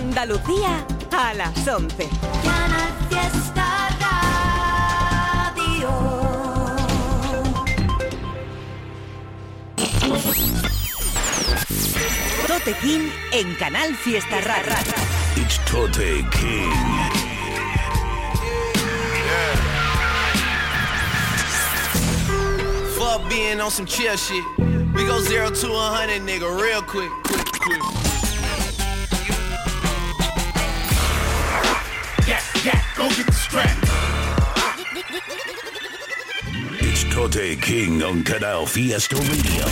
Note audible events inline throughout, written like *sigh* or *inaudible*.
Andalucía a las 11. Canal Fiesta Radio. Tote King en Canal Fiesta Radio. It's Tote King. Fuck being on some chill shit. We go zero to a hundred, nigga, real quick. quick, quick. Tote King on Canal Fiesta Radio.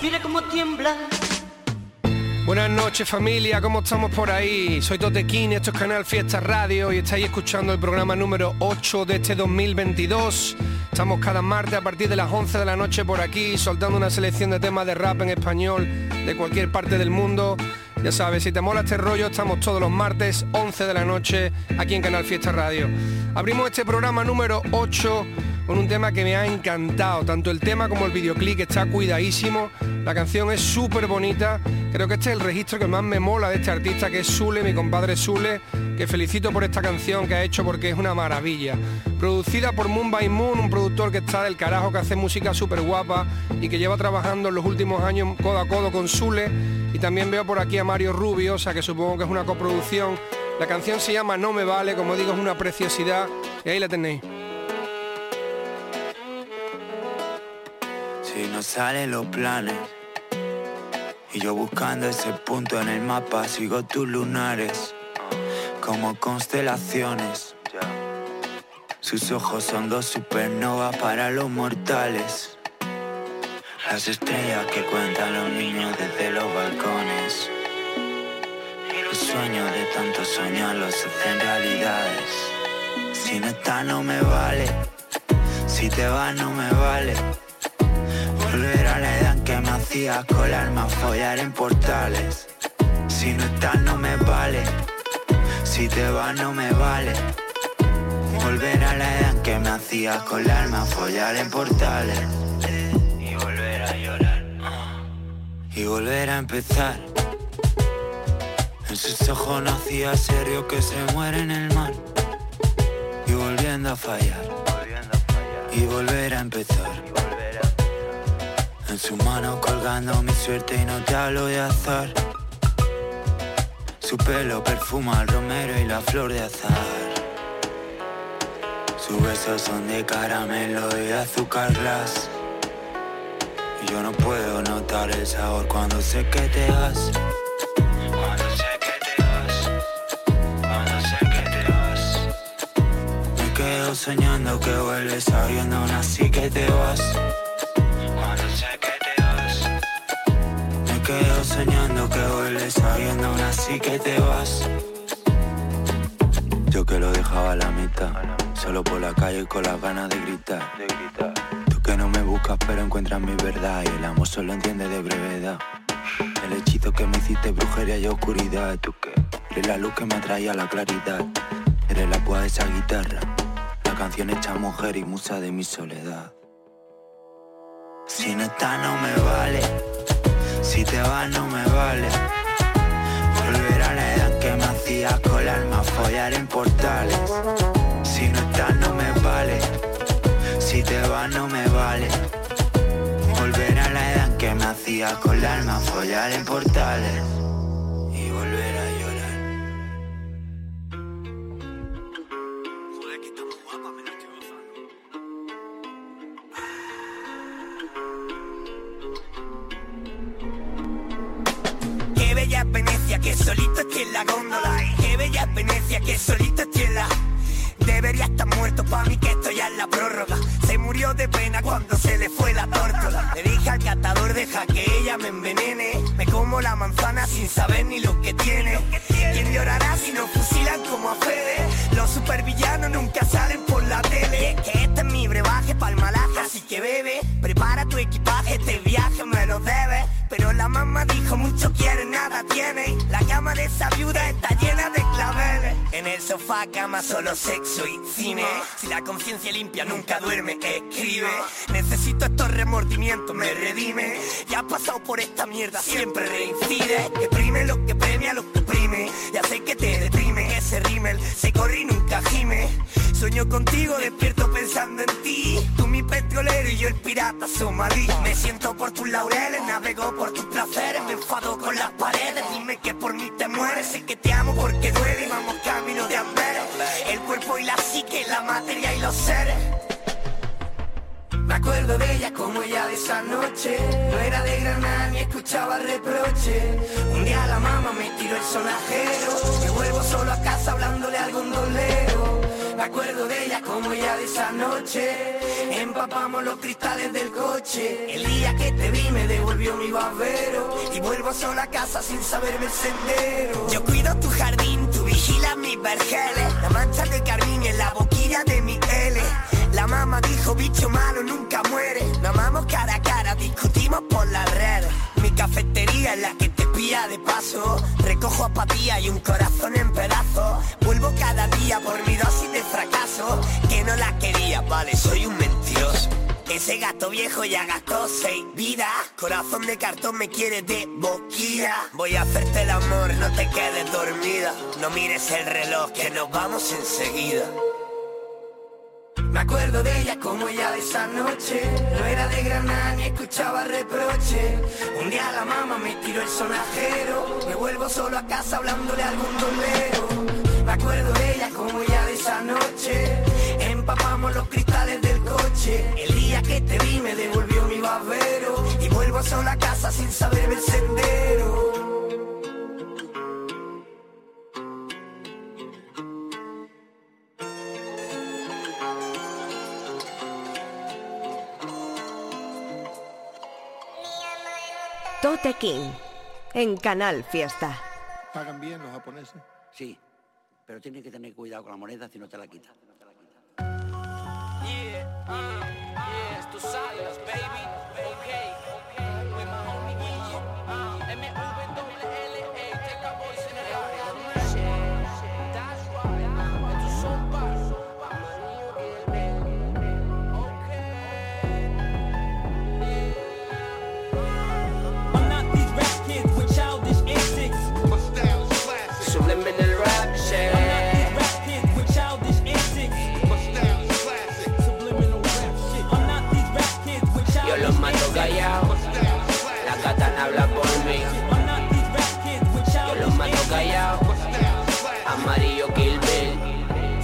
Mira cómo tiembla. Buenas noches familia, ¿cómo estamos por ahí? Soy Totequín, esto es Canal Fiesta Radio y estáis escuchando el programa número 8 de este 2022. Estamos cada martes a partir de las 11 de la noche por aquí, soltando una selección de temas de rap en español de cualquier parte del mundo. Ya sabes, si te mola este rollo, estamos todos los martes, 11 de la noche, aquí en Canal Fiesta Radio. Abrimos este programa número 8 con un tema que me ha encantado, tanto el tema como el videoclip está cuidadísimo, la canción es súper bonita, creo que este es el registro que más me mola de este artista que es Sule, mi compadre Sule, que felicito por esta canción que ha hecho porque es una maravilla. Producida por Moon by Moon, un productor que está del carajo, que hace música súper guapa y que lleva trabajando en los últimos años codo a codo con Sule, y también veo por aquí a Mario Rubio, o sea que supongo que es una coproducción. La canción se llama No me vale, como digo, es una preciosidad, y ahí la tenéis. Salen los planes. Y yo buscando ese punto en el mapa Sigo tus lunares. Como constelaciones. Sus ojos son dos supernovas para los mortales. Las estrellas que cuentan los niños desde los balcones. Y los sueños de tanto soñar los hacen realidades. Si no está no me vale. Si te vas no me vale hacías colarme a follar en portales. Si no estás no me vale, si te vas no me vale. Volver a la edad en que me hacías colarme a follar en portales. Y volver a llorar. Y volver a empezar. En sus ojos nacía serio que se muere en el mar. Y volviendo a fallar. Y volver a empezar. En su mano colgando mi suerte y no te hablo de azar. Su pelo perfuma el romero y la flor de azar. Sus besos son de caramelo y de azúcar glass. Y yo no puedo notar el sabor cuando sé que te vas. Cuando sé que te vas. Cuando sé que te vas. Me quedo soñando que vuelves sabiendo aún así que te vas. Sabiendo aún así que te vas. Yo que lo dejaba a la mitad Solo por la calle con las ganas de gritar. Tú que no me buscas pero encuentras mi verdad Y el amor solo entiende de brevedad. El hechizo que me hiciste brujería y oscuridad. Tú que eres la luz que me atrae a la claridad. Eres la púa de esa guitarra La canción hecha mujer y musa de mi soledad. Si no está no me vale, si te vas no me vale. Follar en portales. Si no estás no me vale, si te vas no me vale. Volver a la edad que me hacías colarme a follar en portales. Limpia nunca duerme, escribe. Necesito estos remordimientos, me redime. Ya has pasado por esta mierda, siempre reincide. Que prime lo que premia, lo que prime. sublime. Ya sé que te deprime ese rímel, se corre y nunca gime. Sueño contigo, despierto pensando en ti. Tú mi petrolero y yo el pirata somalí. Me siento por tus laureles, navego por cuerpo y la psique, la materia y los seres. Me acuerdo de ella como ella de esa noche. No era de Granada ni escuchaba reproche. Un día la mamá me tiró el sonajero. Me vuelvo solo a casa hablándole al gondolero. Me acuerdo de ella como ella de esa noche. Empapamos los cristales del coche. El día que te vi me devolvió mi babero. Y vuelvo solo a casa sin saberme el sendero. Yo cuido tu jardín, mis vergeles. La mancha de carmín en la boquilla de mi L. La mamá dijo bicho malo nunca muere. Nos amamos cara a cara, discutimos por las redes. Mi cafetería es la que te pilla de paso. Recojo apatía y un corazón en pedazos. Vuelvo cada día por mi dosis de fracaso. Que no la quería, vale, soy un mentiroso. Ese gato viejo ya gastó seis vidas. Corazón de cartón me quiere de boquilla. Voy a hacerte el amor, no te quedes dormida. No mires el reloj, que nos vamos enseguida. Me acuerdo de ella como ella de esa noche. No era de Granada ni escuchaba reproche. Un día la mamá me tiró el sonajero. Me vuelvo solo a casa hablándole al gondolero. Me acuerdo de ella como ella de esa noche. Empapamos los cristales del coche. El día que te vi me devolvió mi babero. Y vuelvo a casa sin saberme el sendero. Tote King, en Canal Fiesta. ¿Pagan bien los japoneses? Sí, pero tienes que tener cuidado con la moneda si no te la quitas. Yeah, uh, yeah, tú sabes, baby. Okay.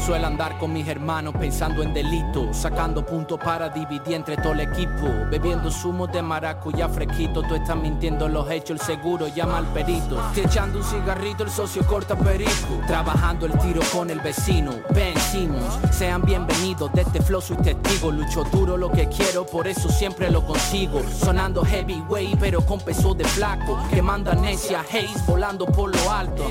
Suelo andar con mis hermanos pensando en delitos, sacando puntos para dividir entre todo el equipo, bebiendo zumo de maracuyá fresquito, tú estás mintiendo los hechos, el seguro llama al perito, que echando un cigarrito el socio corta perico, trabajando el tiro con el vecino, Ben Simmons, sean bienvenidos, de este flow soy testigo, lucho duro lo que quiero, por eso siempre lo consigo, sonando heavyweight pero con peso de flaco, quemando amnesia, haze, volando por lo alto,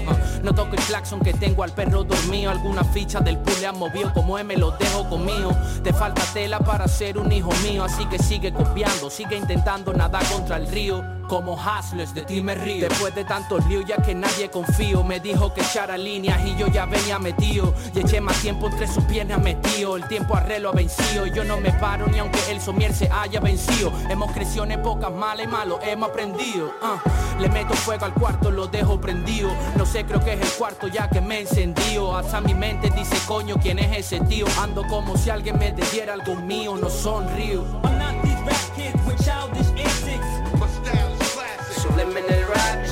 no toco el claxon que tengo al perro dormido, alguna ficha del le han movido como M lo dejo conmigo, te falta tela para ser un hijo mío, así que sigue copiando, sigue intentando nadar contra el río. Como Hustlers, de ti me río Después de tantos líos ya que nadie confío Me dijo que echara líneas y yo ya venía metido. Y eché más tiempo entre sus piernas metido. El tiempo a reloj ha vencido. Yo no me paro ni aunque el somier se haya vencido. Hemos crecido en épocas malas y malos, hemos aprendido ah. Le meto fuego al cuarto, lo dejo prendido. No sé, creo que es el cuarto ya que me encendió Hasta mi mente dice coño, ¿quién es ese tío? Ando como si alguien me debiera algo mío, no sonrío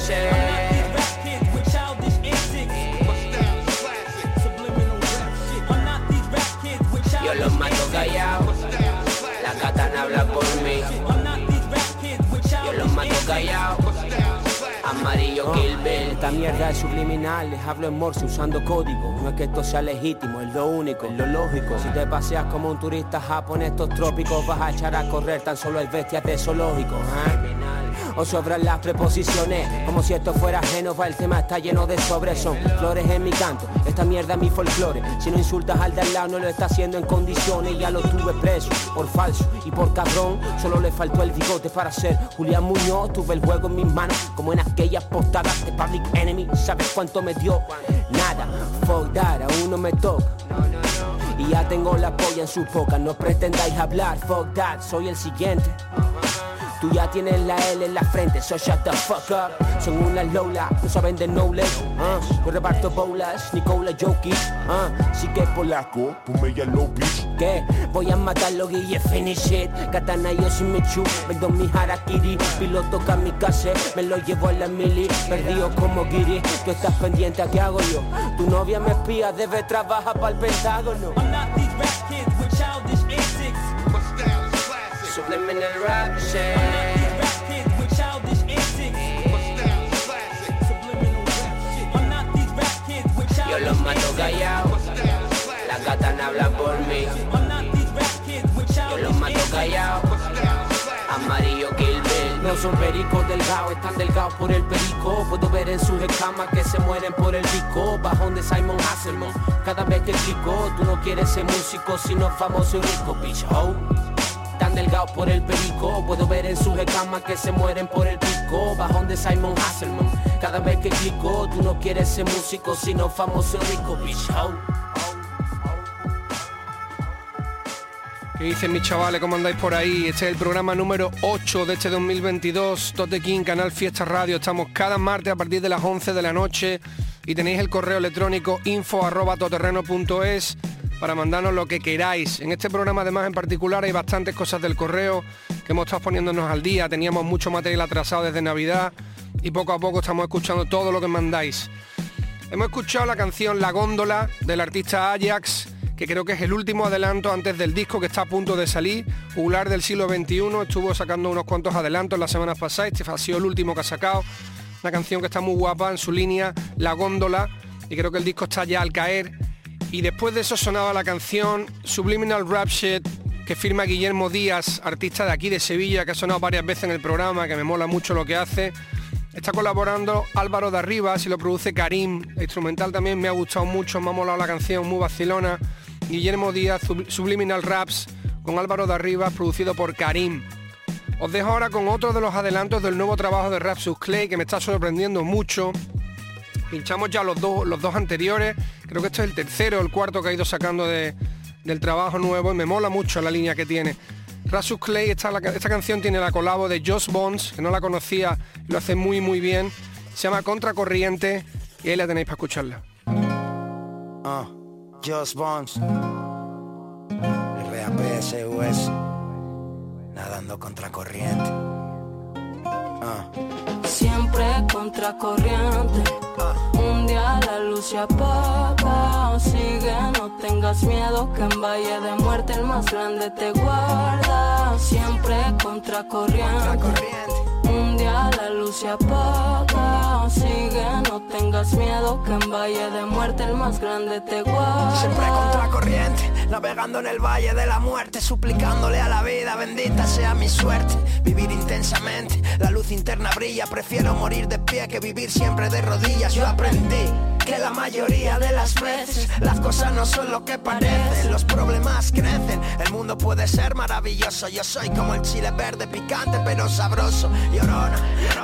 Yo los mato callado. La katana habla por mí. Yo los mato callado. Amarillo Kill Bill. Esta mierda es subliminal, les hablo en morse usando código. No es que esto sea legítimo, es lo único, es lo lógico. Si te paseas como un turista japonés estos trópicos, vas a echar a correr, tan solo hay bestias de zoológico. ¿ah? O sobran las preposiciones, como si esto fuera ajeno, va el tema está lleno de sobres, son flores en mi canto. Esta mierda es mi folclore. Si no insultas al de al lado, no lo está haciendo en condiciones. Ya lo tuve preso por falso y por cabrón. Solo le faltó el bigote para ser Julián Muñoz. Tuve el juego en mis manos, como en aquellas postadas de Public Enemy. ¿Sabes cuánto me dio? Nada, fuck that, aún no me toca. Y ya tengo la polla en su boca, no pretendáis hablar, fuck that, soy el siguiente. Tú ya tienes la L en la frente, so shut the fuck up. Son unas Lola, no saben de knowledge. Uh, yo reparto bolas, Nicola Jokic. Uh, sí que polaco, ponme ya low bitch. ¿Qué? Voy a matarlo, Guille, finish it. Katana yo sin mi chu, vendo mi harakiri. Piloto kamikaze, me lo llevo a la mili. Perdido como Giri, tú estás pendiente a qué hago yo. Tu novia me espía, debe trabajar para el pentágono. Rap shit. Yo los mato is la classic. katana habla por mí. Yo los mato classic. amarillo Kill Bill. No son pericos delgados, están delgados por el perico. Puedo ver en sus escamas que se mueren por el pico. Bajón de Simon Hasselman, cada vez que explico. Tú no quieres ser músico, sino famoso y rico, bitch ho. Delgados por el perico, puedo ver en sus escamas que se mueren por el pico. Bajón de Simon Hasselman, cada vez que explico. Tú no quieres ser músico, sino famoso y rico, bitch. ¿Qué dicen mis chavales? ¿Cómo andáis por ahí? Este es el programa número 8 de este 2022, Tote King, Canal Fiesta Radio. Estamos cada martes a partir de las 11 de la noche y tenéis el correo electrónico info arroba toterreno.es para mandarnos lo que queráis. En este programa además en particular hay bastantes cosas del correo que hemos estado poniéndonos al día. Teníamos mucho material atrasado desde Navidad y poco a poco estamos escuchando todo lo que mandáis. Hemos escuchado la canción La Góndola del artista Ajax, que creo que es el último adelanto antes del disco que está a punto de salir. Juglar del siglo XXI estuvo sacando unos cuantos adelantos las semanas pasadas. Este ha sido el último que ha sacado. Una canción que está muy guapa en su línea, La Góndola. Y creo que el disco está ya al caer. Y después de eso sonaba la canción Subliminal Rap Shit, que firma Guillermo Díaz, artista de aquí de Sevilla, que ha sonado varias veces en el programa, que me mola mucho lo que hace. Está colaborando Álvaro de Arribas y lo produce Karim. El instrumental también me ha gustado mucho, me ha molado la canción, muy vacilona. Guillermo Díaz, Sub- Subliminal Raps, con Álvaro de Arribas, producido por Karim. Os dejo ahora con otro de los adelantos del nuevo trabajo de Rapsus Clay, que me está sorprendiendo mucho. Pinchamos ya los dos, los dos anteriores. Creo que este es el tercero el cuarto que ha ido sacando de- del trabajo nuevo y me mola mucho la línea que tiene. Rasus Clay, esta, esta canción tiene la colabo de Joss Bones, que no la conocía, lo hace muy muy bien. Se llama Contracorriente y ahí la tenéis para escucharla. Ah, Just Bones. RAPSUS. Nadando contra corriente. Ah, Siempre contracorriente. Un día la luz se apaga. Sigue, no tengas miedo que en Valle de Muerte el más grande te guarda. Siempre contracorriente. Un día la luz se apaga. Sigue, no tengas miedo que en Valle de Muerte el más grande te guarda. En el valle de la muerte, suplicándole a la vida, bendita sea mi suerte. Vivir intensamente, la luz interna brilla, prefiero morir de pie que vivir siempre de rodillas. Yo aprendí que la mayoría de las veces las cosas no son lo que parecen, los problemas crecen. El mundo puede ser maravilloso, yo soy como el chile verde picante pero sabroso. Llorona,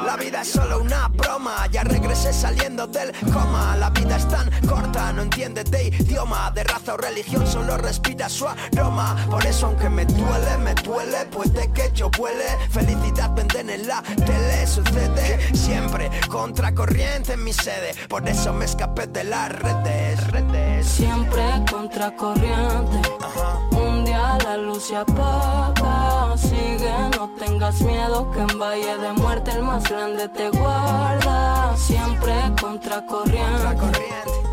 la vida es solo una broma, ya regresé saliendo del coma. La vida es tan corta, no entiendes de idioma, de raza o religión, solo respira su aroma. Por eso aunque me duele, me duele, puede que yo vuele. Felicidad venden en la tele, sucede siempre contracorriente en mi sede. Por eso me escapé de las redes, redes. Siempre contracorriente. Un día la luz se apaga. Sigue, no tengas miedo que en Valle de Muerte el más grande te guarda. Siempre contracorriente. Día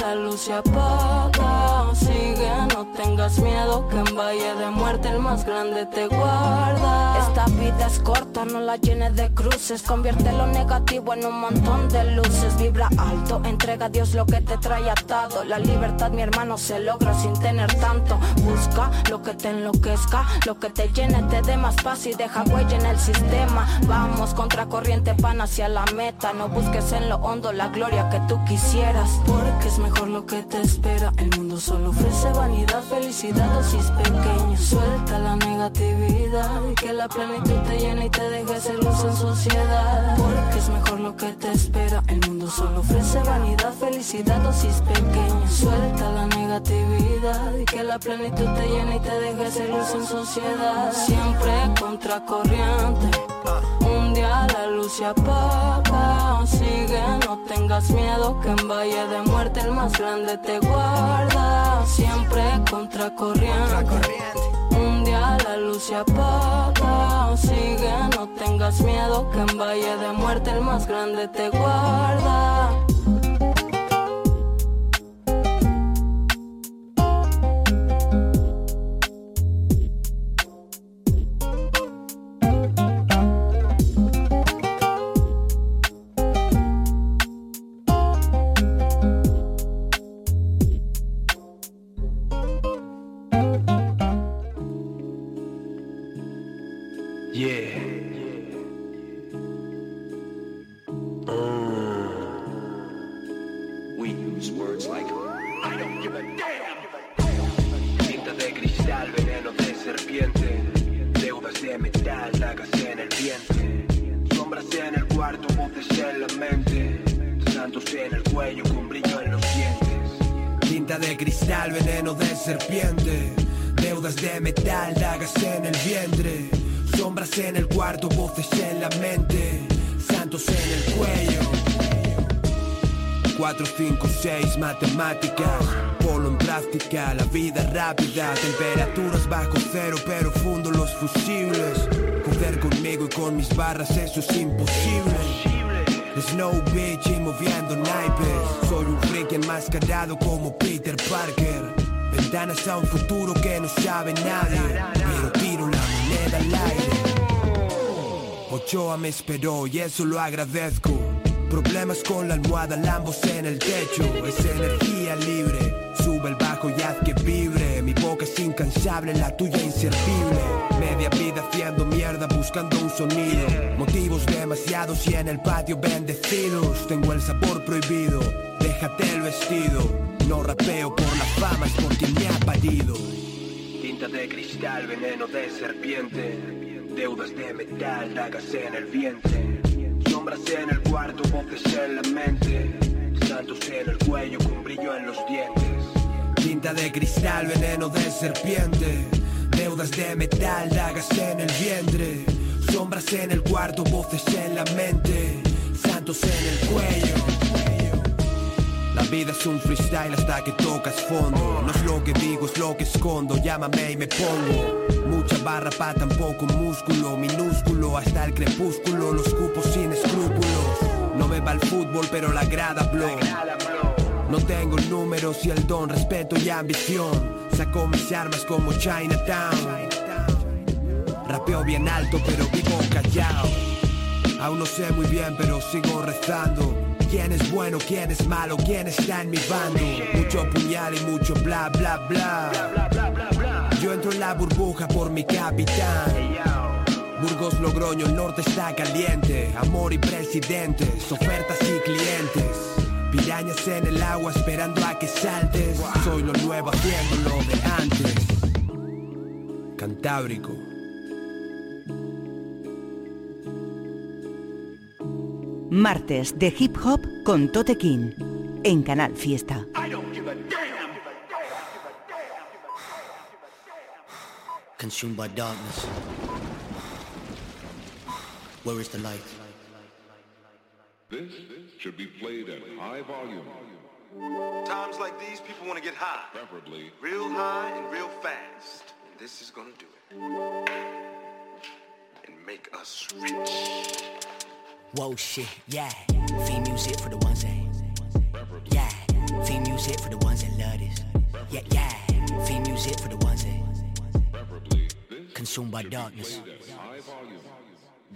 la luz se apaga. Sigue, no tengas miedo que en Valle de Muerte el más grande te guarda. Esta vida es corta, no la llenes de cruces. Convierte lo negativo en un montón de luces. Vibra alto, entrega a Dios lo que te trae atado. La libertad, mi hermano, se logra sin tener tanto. Busca lo que te enloquezca, lo que te llene, te dé más paz y deja huella en el sistema. Vamos contra corriente, pan hacia la meta. No busques en lo hondo la gloria que tú quisieras. Porque es mejor lo que te espera. El mundo solo ofrece vanidad, felicidad, dosis pequeños. Suelta la negatividad y que la plenitud te llene y te deje ser luz en sociedad. Porque es mejor lo lo que te espera. El mundo solo ofrece vanidad, felicidad, dosis pequeñas. Suelta la negatividad y que la plenitud te llene y te deje ser luz en sociedad. Siempre contracorriente. Un día la luz se apaga. Sigue, no tengas miedo que en Valle de Muerte el más grande te guarda. Siempre contracorriente. Un día la luz se apaga. Sigue, no tengas miedo que en Valle de Muerte el más grande te guarda. Vida rápida. Temperaturas bajo cero, pero fundo los fusibles. Joder conmigo y con mis barras, eso es imposible. Snow Beach y moviendo naipes. Soy un freak enmascarado como Peter Parker. Ventanas a un futuro que no sabe nadie. Pero tiro la moneda al aire. Ochoa me esperó y eso lo agradezco. Problemas con la almohada, lambos en el techo. Es energía libre. Incansable, la tuya inservible. Media vida haciendo mierda, buscando un sonido. Motivos demasiados y en el patio bendecidos. Tengo el sabor prohibido. Déjate el vestido. No rapeo por la fama, es porque me ha parido. Tinta de cristal, veneno de serpiente. Deudas de metal, dagas en el vientre. Sombras en el cuarto, voces en la mente. Santos en el cuello, con brillo en los dientes. Tinta de cristal, veneno de serpiente. Deudas de metal, dagas en el vientre. Sombras en el cuarto, voces en la mente. Santos en el cuello. La vida es un freestyle hasta que tocas fondo. No es lo que digo, es lo que escondo. Llámame y me pongo. Mucha barra pa' tan poco músculo. Minúsculo hasta el crepúsculo. Los cupos sin escrúpulos. No me va el fútbol, pero la grada blow. No tengo números y el don, respeto y ambición. Saco mis armas como Chinatown. Rapeo bien alto, pero vivo callado. Aún no sé muy bien, pero sigo rezando. ¿Quién es bueno, quién es malo, quién está en mi bando? Mucho puñal y mucho bla bla bla. Yo entro en la burbuja por mi capitán. Burgos, Logroño, el norte está caliente. Amor y presidentes, ofertas y clientes. Pirañas en el agua esperando a que saltes. Soy lo nuevo haciendo lo de antes. Cantábrico. Martes de hip hop con Tote King en Canal Fiesta. Consumed by darkness. Where is the light? This should be played at high volume. Times like these, people want to get high. Preferably. Real high and real fast. And this is going to do it. And make us rich. Whoa, shit, yeah. Theme music for the ones that. Yeah. Theme music for the ones that love this. Yeah, yeah. Theme music for the ones that. Consumed by darkness.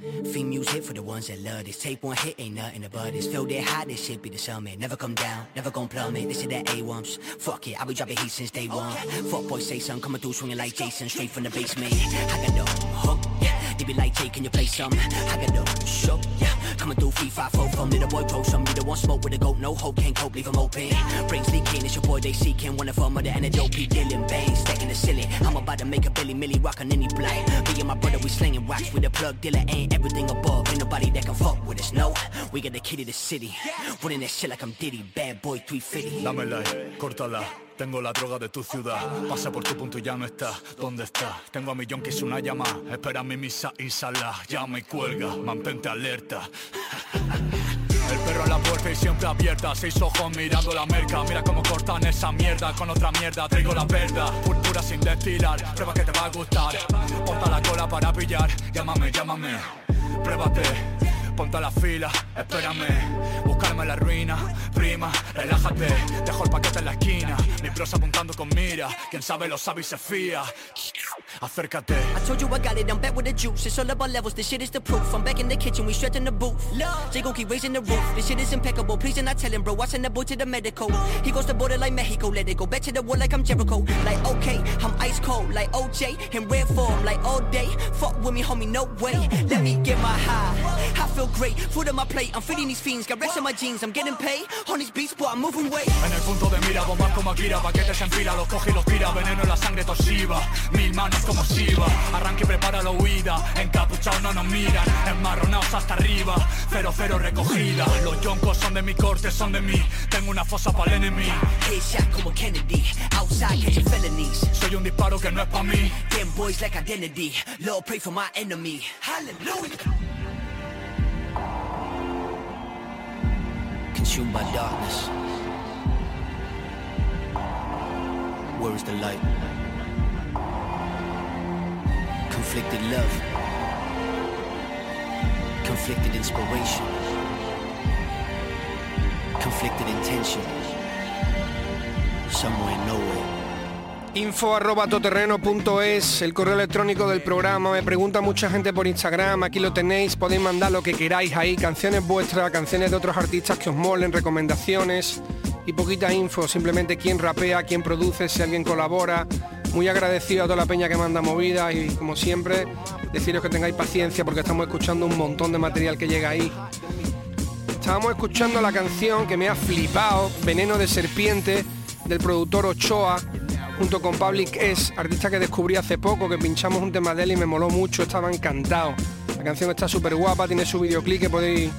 Theme music for the ones that love this. Tape one hit, ain't nothing about this. Feel that hot, this shit be the summit. Never come down, never gon' plummet. This is that A1s. Fuck it, I be dropping heat since day one. Fuck boy, say something, coming through swinging like Jason, straight from the basement. I got no hook, yeah. They be like, Jay, can you play some? I got no show, yeah. Coming through free five four from little boy pro some. Don't want smoke with a goat, no hope, can't cope, leave him open. Brains leaking, it's your boy they seeking. One of them are the antidote, P. Dylan Bane, stacking the ceiling. I'm about to make a Billy Millie rock on any blind. Me and my brother, we slinging rocks with a plug dealer, ain't everything above. Ain't nobody that can fuck with us, no. We got the kid of the city. Running that shit like I'm Diddy. Bad boy 350. Dámela, córtala. Tengo la droga de tu ciudad. Pasa por tu punto y ya no está. ¿Dónde está? Tengo a mi yonkis una llama. Espera mi misa y sala. Llama y cuelga. Mantente alerta. El perro en la puerta y siempre abierta Seis ojos mirando la merca Mira cómo cortan esa mierda Con otra mierda traigo la verdad Púrpura sin destilar Prueba que te va a gustar Ponta la cola para pillar Llámame, llámame Pruébate Ponte a la fila, espérame Buscarme la ruina, prima, relájate Dejo el paquete en la esquina Mi prosa apuntando con mira Quien sabe lo sabe y se fía Acércate I told you I got it, I'm back with the juice. It's all about levels, this shit is the proof. I'm back in the kitchen, we stretching the booth. Jay gon' keep raising the roof. This shit is impeccable. Please and I tell him, bro. I send the boy to the medical. He goes to border like Mexico, let it go. Back to the wall like I'm Jericho. Like okay, I'm ice cold, like OJ. In red form, like all day. Fuck with me, homie, no way. Let me get my high. I feel great, food on my plate. I'm feeding these fiends, got rest in my jeans. I'm getting paid on these beats, boy. I'm moving weight. En el punto de mira, bombas como Akira Paquetes en fila, los coge y los tira Veneno en la sangre toshiba Mil manos como Shiva Arranque y prepara la huida Encapuchados no nos miran Enmarronados hasta arriba Cero cero recogida Los yoncos son de mi corte, son de mí Tengo una fosa para el enemy Headshot como Kennedy. Outside catching felonies. Soy un disparo que no es pa' mí Them boys like identity. Lord, pray for my enemy. Hallelujah. Consumed by darkness. Where is the light? Conflicted love. Conflicted inspiration. Conflicted intention. Somewhere, nowhere. Info arroba el correo electrónico del programa. Me pregunta mucha gente por Instagram, aquí lo tenéis, podéis mandar lo que queráis ahí, canciones vuestras, canciones de otros artistas que os molen, recomendaciones y poquita info, simplemente quién rapea, quién produce, si alguien colabora. Muy agradecido a toda la peña que manda movida y como siempre, deciros que tengáis paciencia porque estamos escuchando un montón de material que llega ahí. Estábamos escuchando la canción que me ha flipado, Veneno de Serpiente, del productor Ochoa, junto con Public S, artista que descubrí hace poco, que pinchamos un tema de él y me moló mucho, estaba encantado. La canción está súper guapa, tiene su videoclip que podéis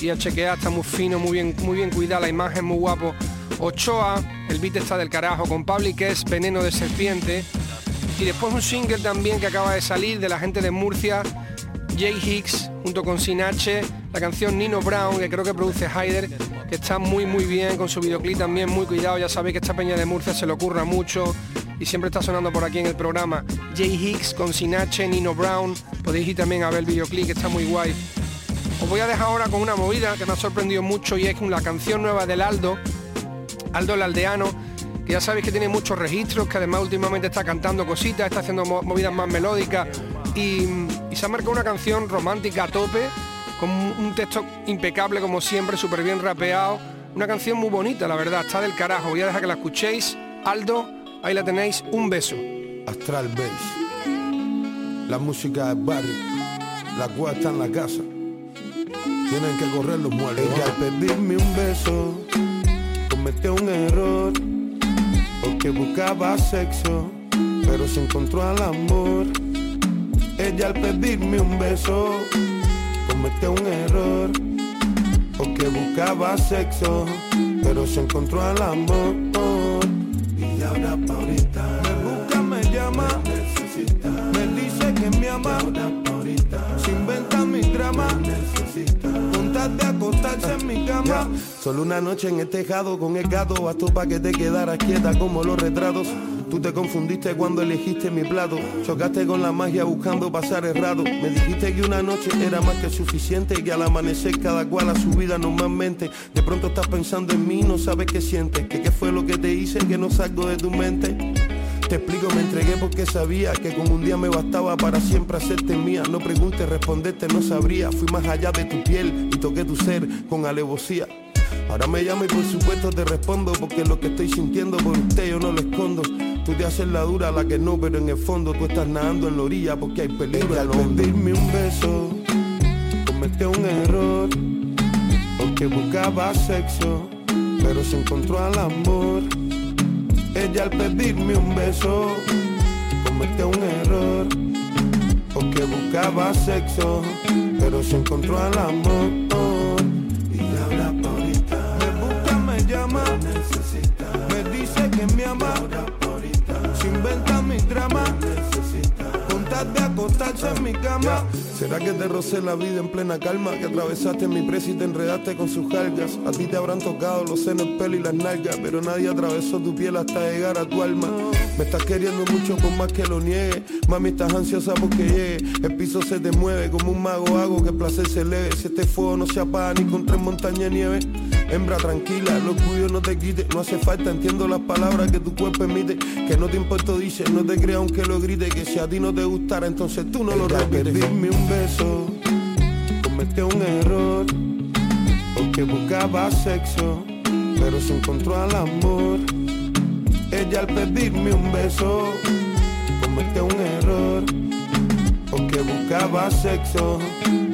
ir a chequear, está muy fino, muy bien, muy bien cuidada, la imagen muy guapo. Ochoa, el beat está del carajo, con Public S, Veneno de Serpiente. Y después un single también que acaba de salir de la gente de Murcia, Jay Hicks, junto con Sinache, la canción Nino Brown, que creo que produce Hyder, está muy muy bien, con su videoclip también muy cuidado, ya sabéis que esta peña de Murcia se le ocurra mucho y siempre está sonando por aquí en el programa. Jay Hicks con Sinache, Nino Brown, podéis ir también a ver el videoclip que está muy guay. Os voy a dejar ahora con una movida que me ha sorprendido mucho y es la canción nueva del Aldo, Aldo el Aldeano, que ya sabéis que tiene muchos registros, que además últimamente está cantando cositas, está haciendo mo- movidas más melódicas y, y se ha marcado una canción romántica a tope, con un texto impecable como siempre, súper bien rapeado, una canción muy bonita, la verdad, está del carajo, voy a dejar que la escuchéis, Aldo, ahí la tenéis, un beso. Astral Bass. La música del barrio. La cueva está en la casa. Tienen que correr los muertos. Ella al pedirme un beso cometió un error. Porque buscaba sexo, pero se encontró al amor. Ella al pedirme un beso cometió un error. Porque buscaba sexo, pero se encontró al amor. Y ahora pa' ahorita me busca, me llama, me dice que me ama, se inventa mi drama, contate a acostarse en mi cama. Solo una noche en el tejado con el gato bastó pa' que te quedaras quieta como los retratos. Tú te confundiste cuando elegiste mi plato, chocaste con la magia buscando pasar el rato. Me dijiste que una noche era más que suficiente y que al amanecer cada cual a su vida normalmente. De pronto estás pensando en mí, no sabes qué sientes, que qué fue lo que te hice que no salgo de tu mente. Te explico, me entregué porque sabía que con un día me bastaba para siempre hacerte mía. No preguntes, responderte no sabría. Fui más allá de tu piel y toqué tu ser con alevosía. Ahora me llamo y por supuesto te respondo porque lo que estoy sintiendo por usted yo no lo escondo. Tú te haces la dura, la que no, pero en el fondo tú estás nadando en la orilla porque hay peligro. Ella al pedirme un beso cometió un error porque buscaba sexo, pero se encontró al amor. Ella al pedirme un beso cometió un error porque buscaba sexo, pero se encontró al amor. Acostarse en mi cama. ¿Será que te rocé la vida en plena calma? Que atravesaste mi presa y te enredaste con sus jalgas. A ti te habrán tocado los senos, el pelo y las nalgas, pero nadie atravesó tu piel hasta llegar a tu alma. Me estás queriendo mucho por más que lo niegue. Mami, estás ansiosa porque llegue. El piso se te mueve como un mago hago que el placer se eleve. Si este fuego no se apaga ni con tres montañas de nieve. Hembra tranquila, lo cuyo no te quite, no hace falta, entiendo las palabras que tu cuerpo emite, que no te importa dice, no te creas aunque lo grite, que si a ti no te gustara, entonces tú no lo repites. Pedirme un beso, cometió un error, porque buscaba sexo, pero se encontró al amor. Ella al pedirme un beso, cometió un error, porque buscaba sexo,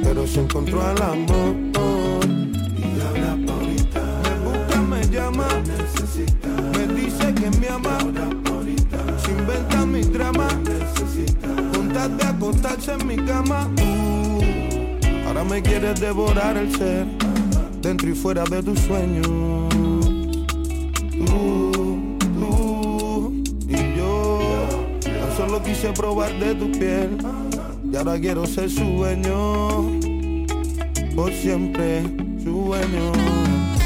pero se encontró al amor. Llama, me dice que me ama, se inventa mi drama, con tal de acostarse en mi cama. Uh, ahora me quieres devorar el ser, dentro y fuera de tus sueños. Tú, tú y yo, tan solo quise probar de tu piel, y ahora quiero ser su dueño, por siempre su dueño.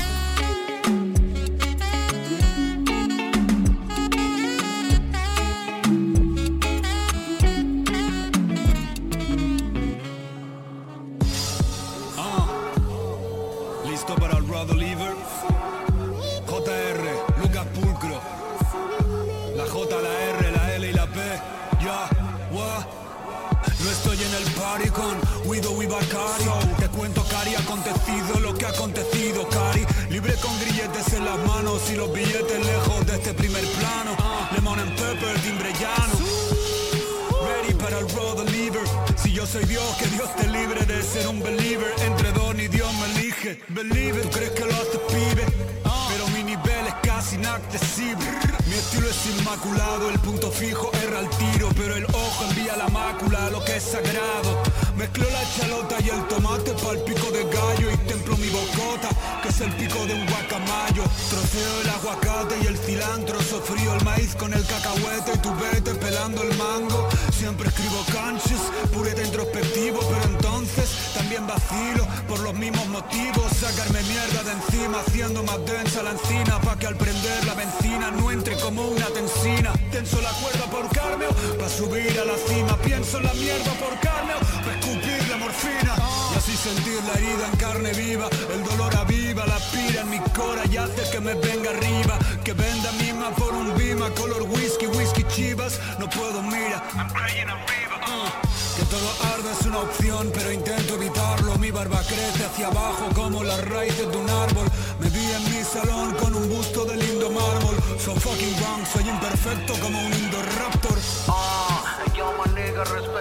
Cora y hace que me venga arriba. Que venda misma por un bima, color whisky, whisky chivas. No puedo, mira. Uh, que todo arda es una opción, pero intento evitarlo. Mi barba crece hacia abajo como las raíces de un árbol. Me vi en mi salón con un busto de lindo mármol. So fucking wrong, soy imperfecto como un Indoraptor. Ah, yo maniga, respeta los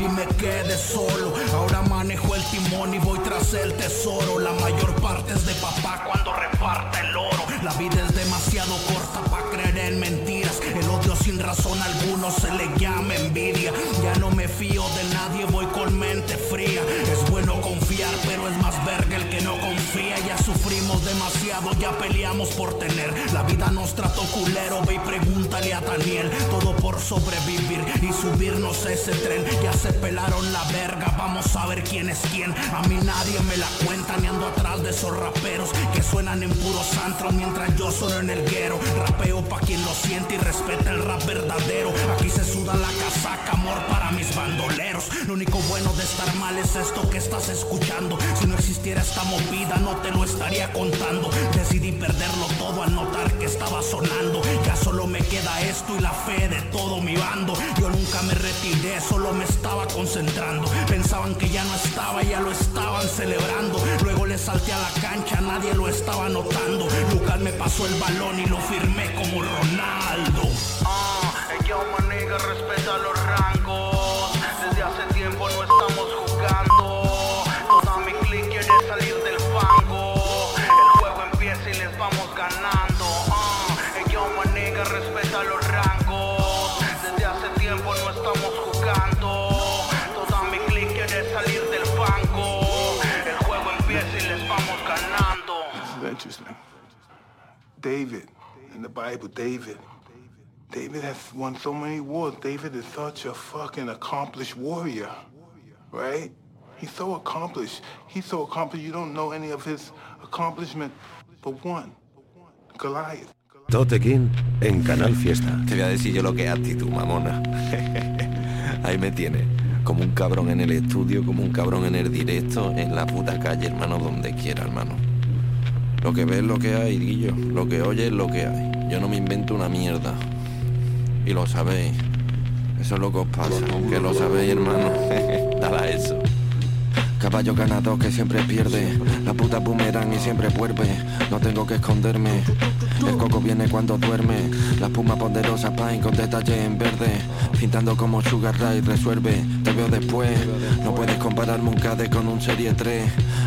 y me quedé solo. Ahora manejo el timón y voy tras el tesoro. La mayor parte es de papá cuando reparte el oro. La vida es demasiado corta para creer en mentiras. El odio sin razón alguno se le llama envidia. Ya no me fío de nadie, voy con mente fría. Es bueno confiar, pero es más verga el que no confía. Ya sufrimos demasiado, ya peleamos por tener. La vida nos trató culero, ve y pregúntale a Daniel. Todo por sobrevivir y subirnos ese tren. Ya se pelaron la verga, vamos a ver quién es quién. A mí nadie me la cuenta, ni ando atrás de esos raperos que suenan en puros antros mientras yo sueno en el guero. Rapeo pa' quien lo siente y respeta el rap verdadero. Aquí se suda la casaca, amor para mis bandoleros. Lo único bueno de estar mal es esto que estás escuchando. Si no existiera esta movida, no te lo estaría contando. Decidí perderlo todo al notar que estaba sonando. Ya solo me queda esto y la fe de todo mi bando. Yo nunca me retiré, solo me estaba concentrando. Pensaban que ya no estaba, ya lo estaban celebrando. Luego le salté a la cancha, nadie lo estaba notando. Lucas me pasó el balón y lo firmé como Ronaldo. Ah, David in the Bible, David. David has won so many wars. David is such a fucking accomplished warrior, right? He's so accomplished. He's so accomplished. You don't know any of his accomplishment but one, Goliath. Tote King en Canal Fiesta. Te voy a decir yo lo que es actitud, mamona. *laughs* Ahí me tiene. Como un cabrón en el estudio, como un cabrón en el directo, en la puta calle, hermano, donde quiera, hermano. Lo que ves es lo que hay, Guillo. Lo que oyes es lo que hay. Yo no me invento una mierda. Y lo sabéis. Eso es lo que os pasa. Que lo sabéis, hermano. *laughs* Dale a eso. Caballo ganador que siempre pierde. La puta boomerang y siempre vuelve. No tengo que esconderme. El coco viene cuando duerme. La espuma poderosa pine con detalle en verde. Pintando como Sugar Ray resuelve. Te veo después. No puedes compararme un KD con un Serie 3.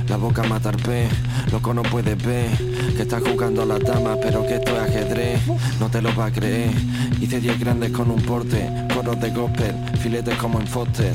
La boca matar P. Loco no puedes ver. Que estás jugando a las damas, pero que esto es ajedrez. No te lo vas a creer. Hice 10 grandes con un porte. Coros de gospel. Filetes como en Foster.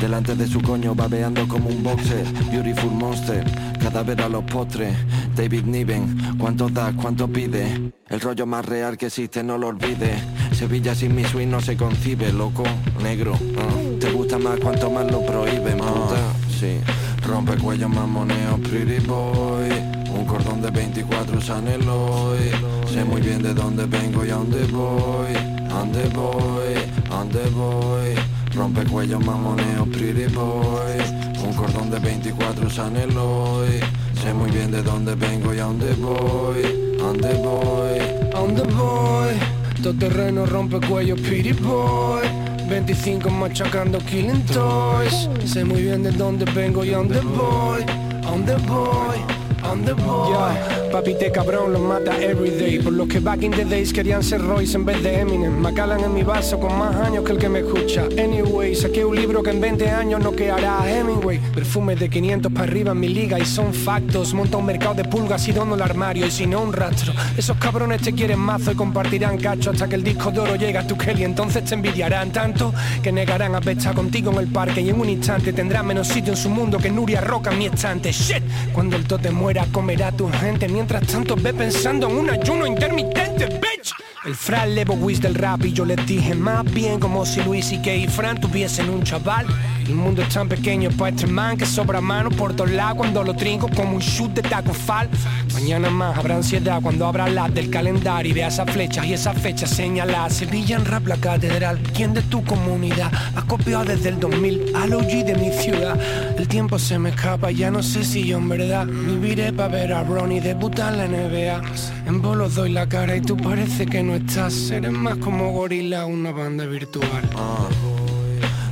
Delante de su coño babeando como un boxer. Beautiful monster, cadáver a los postres. David Niven, ¿cuánto das, cuánto pide? El rollo más real que existe, no lo olvides Sevilla sin mi swing no se concibe, loco, negro. Ah. Te gusta más cuanto más lo prohíben, puta. Sí, rompe cuello, mamoneo, pretty boy. Un cordón de 24 Saneloy Sé muy bien de dónde vengo y a dónde voy A dónde voy, a dónde voy Rompe cuello, mamoneo, pretty boy. Un cordón de 24 Saneloy Sé muy bien de dónde vengo y a dónde voy. A dónde voy A dónde voy Todo terreno rompe cuello, pretty boy. 25 machacando killing toys. Sé muy bien de dónde vengo y a dónde voy. A dónde voy A dónde voy yeah. Papi te cabrón lo mata everyday Por lo que back in the days querían ser Royce en vez de Eminem. Macallan en mi vaso con más años que el que me escucha. Anyway, saqué un libro que en 20 años no quedará a Hemingway. Perfume de 500 para arriba en mi liga y son factos. Monta un mercado de pulgas y dono el armario y si no un rastro. Esos cabrones te quieren mazo y compartirán cacho Hasta que el disco de oro llega a tu Kelly. Entonces te envidiarán tanto que negarán a estar contigo en el parque Y en un instante tendrán menos sitio en su mundo que Nuria Roca en mi estante. Shit, cuando el tote muera comerá tu gente Mientras tanto ve pensando en un ayuno intermitente, bitch. El Fran Lebowitz del rap y yo les dije más bien como si Luis y y Fran tuviesen un chaval El mundo es tan pequeño para este man que sobra mano por todos lados. Cuando lo trinco como un shoot de taco fal. Mañana más habrá ansiedad cuando abra la del calendario y vea esas flechas y esa fecha señalada Sevilla en rap la catedral, ¿quién de tu comunidad? Ha copiado desde el 2000 al OG de mi ciudad. El tiempo se me escapa, ya no sé si yo en verdad Viviré para ver a Ronnie debutar en la NBA En bolos doy la cara y tú parece que no estás. Eres más como gorila, una banda virtual. Ah,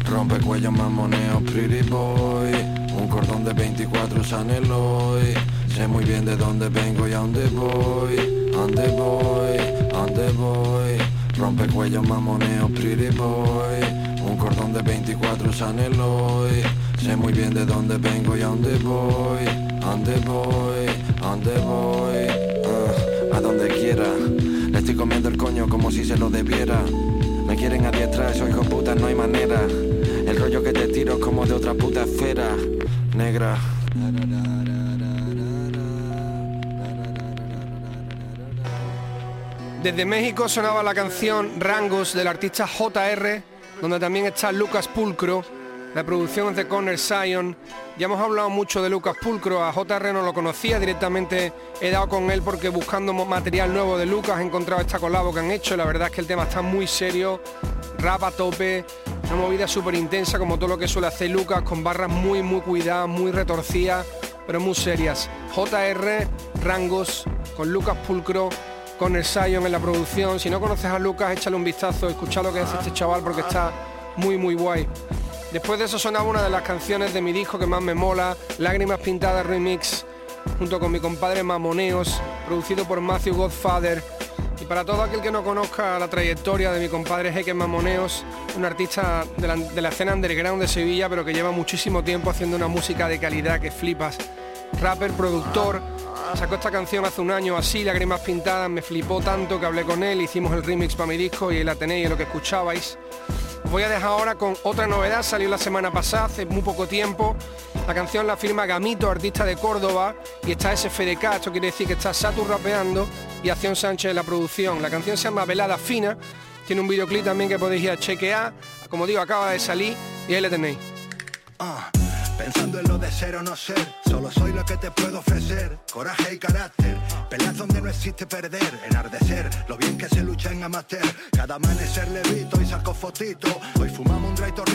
Rompe cuello, mamoneo, pretty boy. Un cordón de 24 Saneloy Sé muy bien de dónde vengo y a dónde voy. A dónde voy, a dónde voy. Rompe cuello, mamoneo, pretty boy. Un cordón de 24 Saneloy Sé muy bien de dónde vengo y a dónde voy. A dónde voy, a dónde voy. Ah, A donde quiera. Le estoy comiendo el coño como si se lo debiera. Me quieren adiestrar, soy hijo puta, no hay manera. El rollo que te tiro es como de otra puta esfera. Negra. Desde México sonaba la canción Rangos del artista JR, donde también está Lucas Pulcro. La producción es de Connor Sion. Ya hemos hablado mucho de Lucas Pulcro, a JR no lo conocía, directamente he dado con él porque buscando material nuevo de Lucas he encontrado esta colabo que han hecho. La verdad es que el tema está muy serio, rap a tope, una movida súper intensa como todo lo que suele hacer Lucas, con barras muy muy cuidadas, muy retorcidas, pero muy serias. JR, Rangos, con Lucas Pulcro, con el Sion en la producción. Si no conoces a Lucas, échale un vistazo, escucha lo que hace este chaval porque está muy muy guay. Después de eso sonaba una de las canciones de mi disco que más me mola, Lágrimas Pintadas Remix, junto con mi compadre Mamoneos, producido por Matthew Godfather. Para todo aquel que no conozca la trayectoria de mi compadre Jeque Mamoneos, un artista de la, escena underground de Sevilla, pero que lleva muchísimo tiempo haciendo una música de calidad que flipas. Rapper, productor, sacó esta canción hace un año así, Lágrimas Pintadas, me flipó tanto que hablé con él, hicimos el remix para mi disco y la tenéis lo que escuchabais. Voy a dejar ahora con otra novedad, salió la semana pasada, hace muy poco tiempo. La canción la firma Gamito, artista de Córdoba, y está SFDK, esto quiere decir que está Satu rapeando y Acción Sánchez en la producción. La canción se llama Velada Fina, tiene un videoclip también que podéis ir a chequear, como digo, acaba de salir y ahí le tenéis. Ah, pensando en lo de ser o no ser, solo soy lo que te puedo ofrecer. Coraje y carácter, peleas donde no existe perder, enardecer, lo bien que se lucha en amateur. Cada amanecer levito y saco fotito. Hoy fumamos un que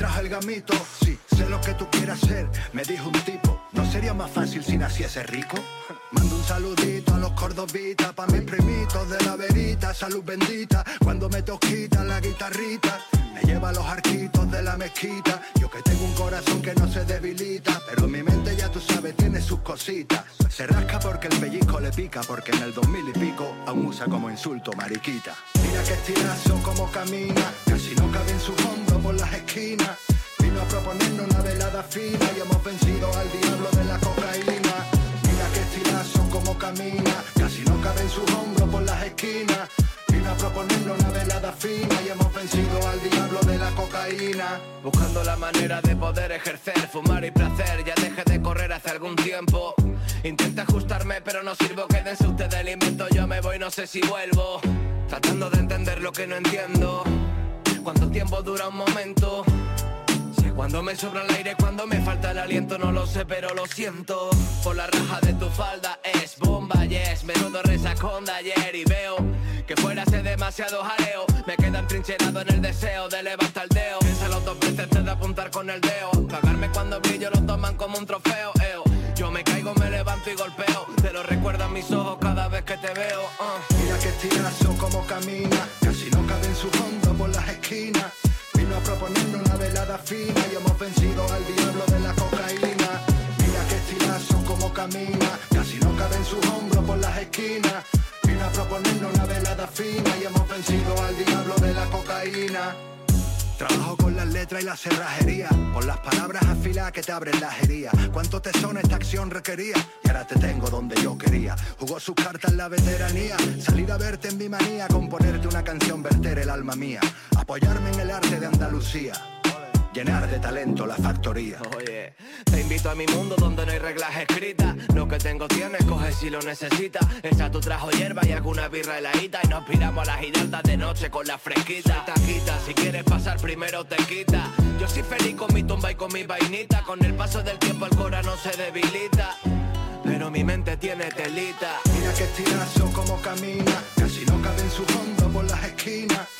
traje el gamito. Sí, sé lo que tú quieras ser, me dijo un tipo. ¿No sería más fácil si naciese rico? *laughs* Mando un saludito a los cordobitas, pa' mis primitos de la verita, salud bendita. Cuando me tosquita la guitarrita, me lleva a los arquitos de la mezquita. Yo que tengo un corazón que no se debilita, pero mi mente ya tú sabes tiene sus cositas. Se rasca porque el pellizco le pica, porque en el 2000 y pico aún usa como insulto mariquita. Mira que estirazo como camina, casi no cabe en su hombro las esquinas. Vino a proponernos una velada fina y hemos vencido al diablo de la cocaína. Mira que estilazo como camina, casi no cabe en su hombro por las esquinas. Vino a proponernos una velada fina y hemos vencido al diablo de la cocaína. Buscando la manera de poder ejercer, fumar y placer, ya dejé de correr hace algún tiempo. Intenta ajustarme, pero no sirvo, quédense ustedes el invento, yo me voy, no sé si vuelvo. Tratando de entender lo que no entiendo. ¿Cuánto tiempo dura un momento? Sé cuando me sobra el aire, cuando me falta el aliento, no lo sé, pero lo siento. Por la raja de tu falda es bomba, yes. Menudo resacón de ayer y veo que fuera hace demasiado jaleo. Me quedan trincherado en el deseo de levantar el dedo. Piénsalo dos veces antes de apuntar con el dedo. Cagarme cuando brillo lo toman como un trofeo. eo. Yo me caigo, me levanto y golpeo. Te lo recuerdan mis ojos cada vez que te veo. uh. Mira que estirazo como camina, Vino a proponernos una velada fina y hemos vencido al diablo de la cocaína. Mira que estilazo como camina, casi no cabe en su hombro por las esquinas. Vino a proponernos una velada fina y hemos vencido al diablo de la cocaína. Trabajo con las letras y la cerrajería, con las palabras afiladas que te abren la jería. ¿Cuánto tesón esta acción requería? Y ahora te tengo donde yo quería. Jugó sus cartas la veteranía, salir a verte en mi manía, componerte una canción, verter el alma mía, apoyarme en el arte de Andalucía. Llenar de talento la factoría. Oye, te invito a mi mundo donde no hay reglas escritas. Lo que tengo tienes, coge si lo necesitas. Echa tu trajo hierba y alguna birra heladita. Y nos piramos a las giraldas de noche con la fresquita. Taquita, si quieres pasar primero te quita. Yo soy feliz con mi tumba y con mi vainita. Con el paso del tiempo el cora no se debilita. Pero mi mente tiene telita. Mira que estirazo como camina, casi no cabe en su hombro por las esquinas.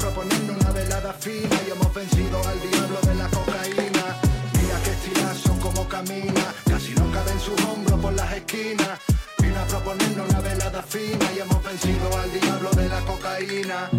Proponernos una velada fina y hemos vencido al diablo de la cocaína. Mira que estirazo como camina, casi no cabe en su hombro por las esquinas. Vino a proponernos una velada fina y hemos vencido al diablo de la cocaína.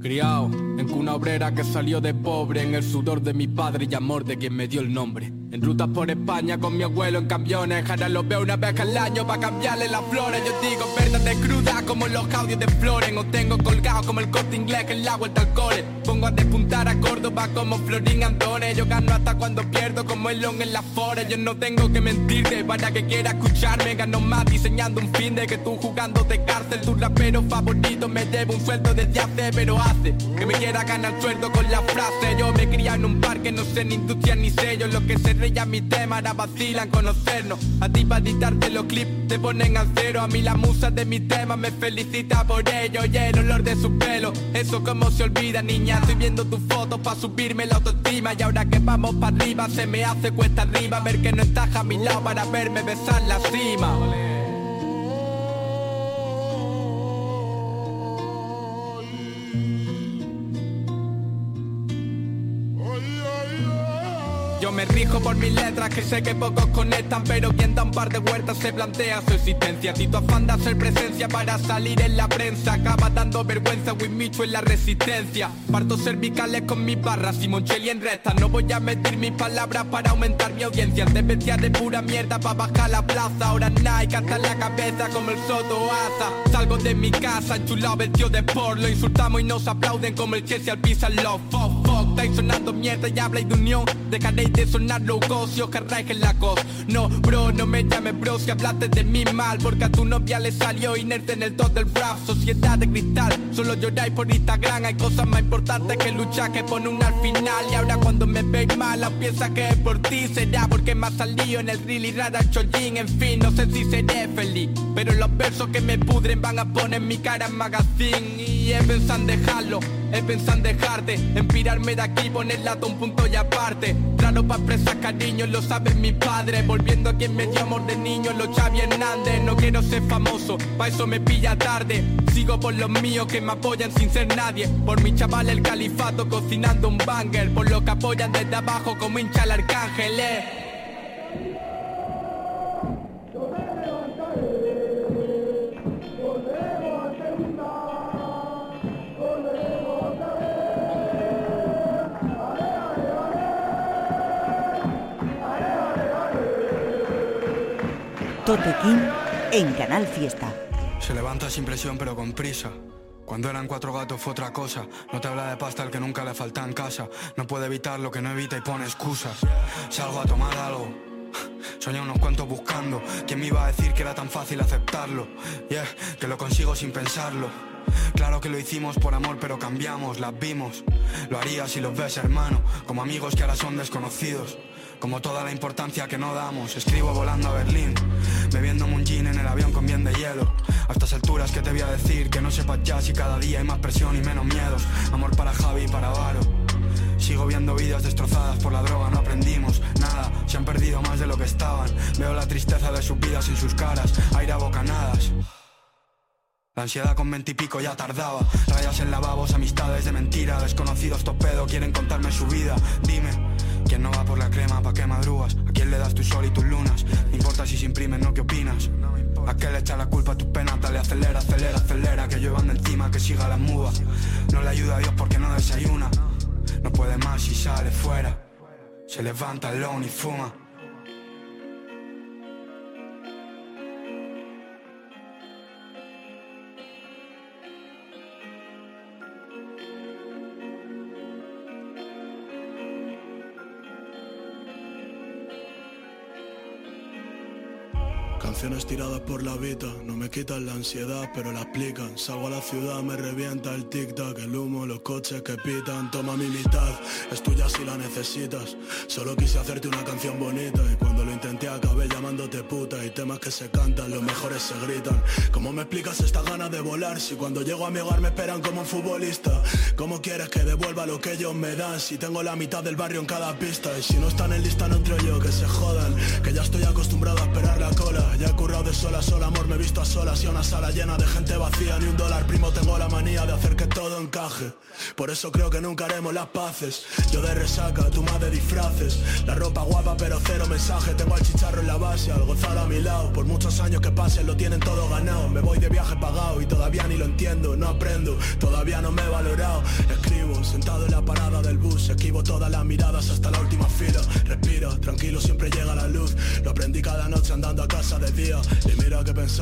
Criado en cuna obrera que salió de pobre En el sudor de mi padre y amor de quien me dio el nombre. En rutas por España con mi abuelo en camiones Ahora lo veo una vez al año para cambiarle las flores. Yo digo verdad de cruda como los audios de Flores O tengo colgado como el corte inglés que en la vuelta al cole. Pongo a despuntar a Córdoba como Florín Antones Yo gano hasta cuando pierdo como el long en las foras Yo no tengo que mentirte para que quiera escucharme Gano más diseñando un fin de que tú jugando de cárcel. Tu rapero favorito me lleva un sueldo desde hace pero hace Que me quiera ganar sueldo con la frase. Yo me cría en un parque, no sé ni industria ni sellos Lo que se reía mi tema ahora vacilan conocernos. A ti para editarte los clips te ponen al cero. A mí la musa de mi tema me felicita por ello. Y el olor de su pelo, eso como se olvida niña. Estoy viendo tus fotos para subirme la autoestima. Y ahora que vamos para arriba se me hace cuesta arriba Ver que no estás a mi lado para verme besar la cima Me rijo por mis letras que sé que pocos conectan Pero quien da un par de vueltas se plantea su existencia. Si tu afán de hacer presencia para salir en la prensa Acaba dando vergüenza With Micho en la resistencia. Parto cervicales con mis barras Simoncelli en recta No voy a meter mis palabras para aumentar mi audiencia. Antes vestía de pura mierda para bajar la plaza. Ahora Nike hasta la cabeza como el Soto Asa. Salgo de mi casa enchulado vestido de por. Lo insultamos y nos aplauden como el Chelsea al pisa love Fuck, fuck estáis sonando mierda y habláis de unión. Dejaréis de sonar low cost y os en la cos No, bro, no me llames bro si hablaste de mí mal Porque a tu novia le salió inerte en el top del rap. Sociedad de cristal, solo lloráis por Instagram. Hay cosas más importantes que luchar que poner una al final. Y ahora cuando me veis mal, piensa que es por ti. Será porque me ha salido en el reel y rara chollín. En fin, no sé si seré feliz Pero los versos que me pudren van a poner mi cara en magazine. Y he pensado en dejarlo, he pensado en dejarte En pirarme de aquí, ponerla a un punto y aparte. Claro pa' expresar cariño, lo saben mis padres Volviendo a quien me amor de niño, los Xavi Hernández. No quiero ser famoso, pa' eso me pilla tarde. Sigo por los míos que me apoyan sin ser nadie. Por mi chaval el califato cocinando un banger. Por los que apoyan desde abajo como hincha el arcángel eh. Tote en Canal Fiesta. Se levanta sin presión pero con prisa. Cuando eran cuatro gatos fue otra cosa. No te habla de pasta el que nunca le falta en casa. No puede evitar lo que no evita y pone excusas. Salgo a tomar algo. Soñé unos cuantos buscando. ¿Quién me iba a decir que era tan fácil aceptarlo? Yeah, que lo consigo sin pensarlo. Claro que lo hicimos por amor, pero cambiamos, las vimos. Lo harías si los ves, hermano, como amigos que ahora son desconocidos. Como toda la importancia que no damos, escribo volando a Berlín, bebiendo un gin en el avión con bien de hielo. A estas alturas que te voy a decir que no sepas ya si cada día hay más presión y menos miedos. Amor para Javi y para Varo. Sigo viendo vidas destrozadas por la droga, no aprendimos nada, se han perdido más de lo que estaban. Veo la tristeza de sus vidas en sus caras, aire a bocanadas. La ansiedad con veintipico ya tardaba Rayas en lavabos, amistades de mentira Desconocidos topedo quieren contarme su vida Dime, ¿quién no va por la crema? ¿Pa' qué madrugas? ¿A quién le das tu sol y tus lunas? No importa si se imprimen, ¿no? ¿Qué opinas? ¿A qué le echa la culpa a tus penas? Dale, acelera, acelera, acelera Que lluevan de encima, que siga la muda No le ayuda a Dios porque no desayuna No puede más y sale fuera Se levanta el y fuma Canciones tiradas por la vida, no me quitan la ansiedad, pero la explican. Salgo a la ciudad, me revienta el tic-tac, el humo, los coches que pitan. Toma mi mitad, es tuya si la necesitas. Solo quise hacerte una canción bonita y cuando lo intenté acabé llamándote puta. Y temas que se cantan, los mejores se gritan. ¿Cómo me explicas esta gana de volar si cuando llego a mi hogar me esperan como un futbolista? ¿Cómo quieres que devuelva lo que ellos me dan si tengo la mitad del barrio en cada pista? Y si no están en lista no entro yo, que se jodan, que ya estoy acostumbrado a esperar me he visto a solas y a una sala llena de gente vacía, ni un dólar, primo, tengo la manía de hacer que todo encaje. Por eso creo que nunca haremos las paces. Yo de resaca, tú más de disfraces. La ropa guapa, pero cero mensaje. Tengo al chicharro en la base, al gozar a mi lado. Por muchos años que pasen, lo tienen todo ganado. Me voy de viaje pagado y todavía ni lo entiendo. No aprendo, todavía no me he valorado. Escribo, sentado en la parada del bus. Esquivo todas las miradas hasta la última fila. Respira, tranquilo, siempre llega la luz. Lo aprendí cada noche andando a casa de día. Y mira que pensaba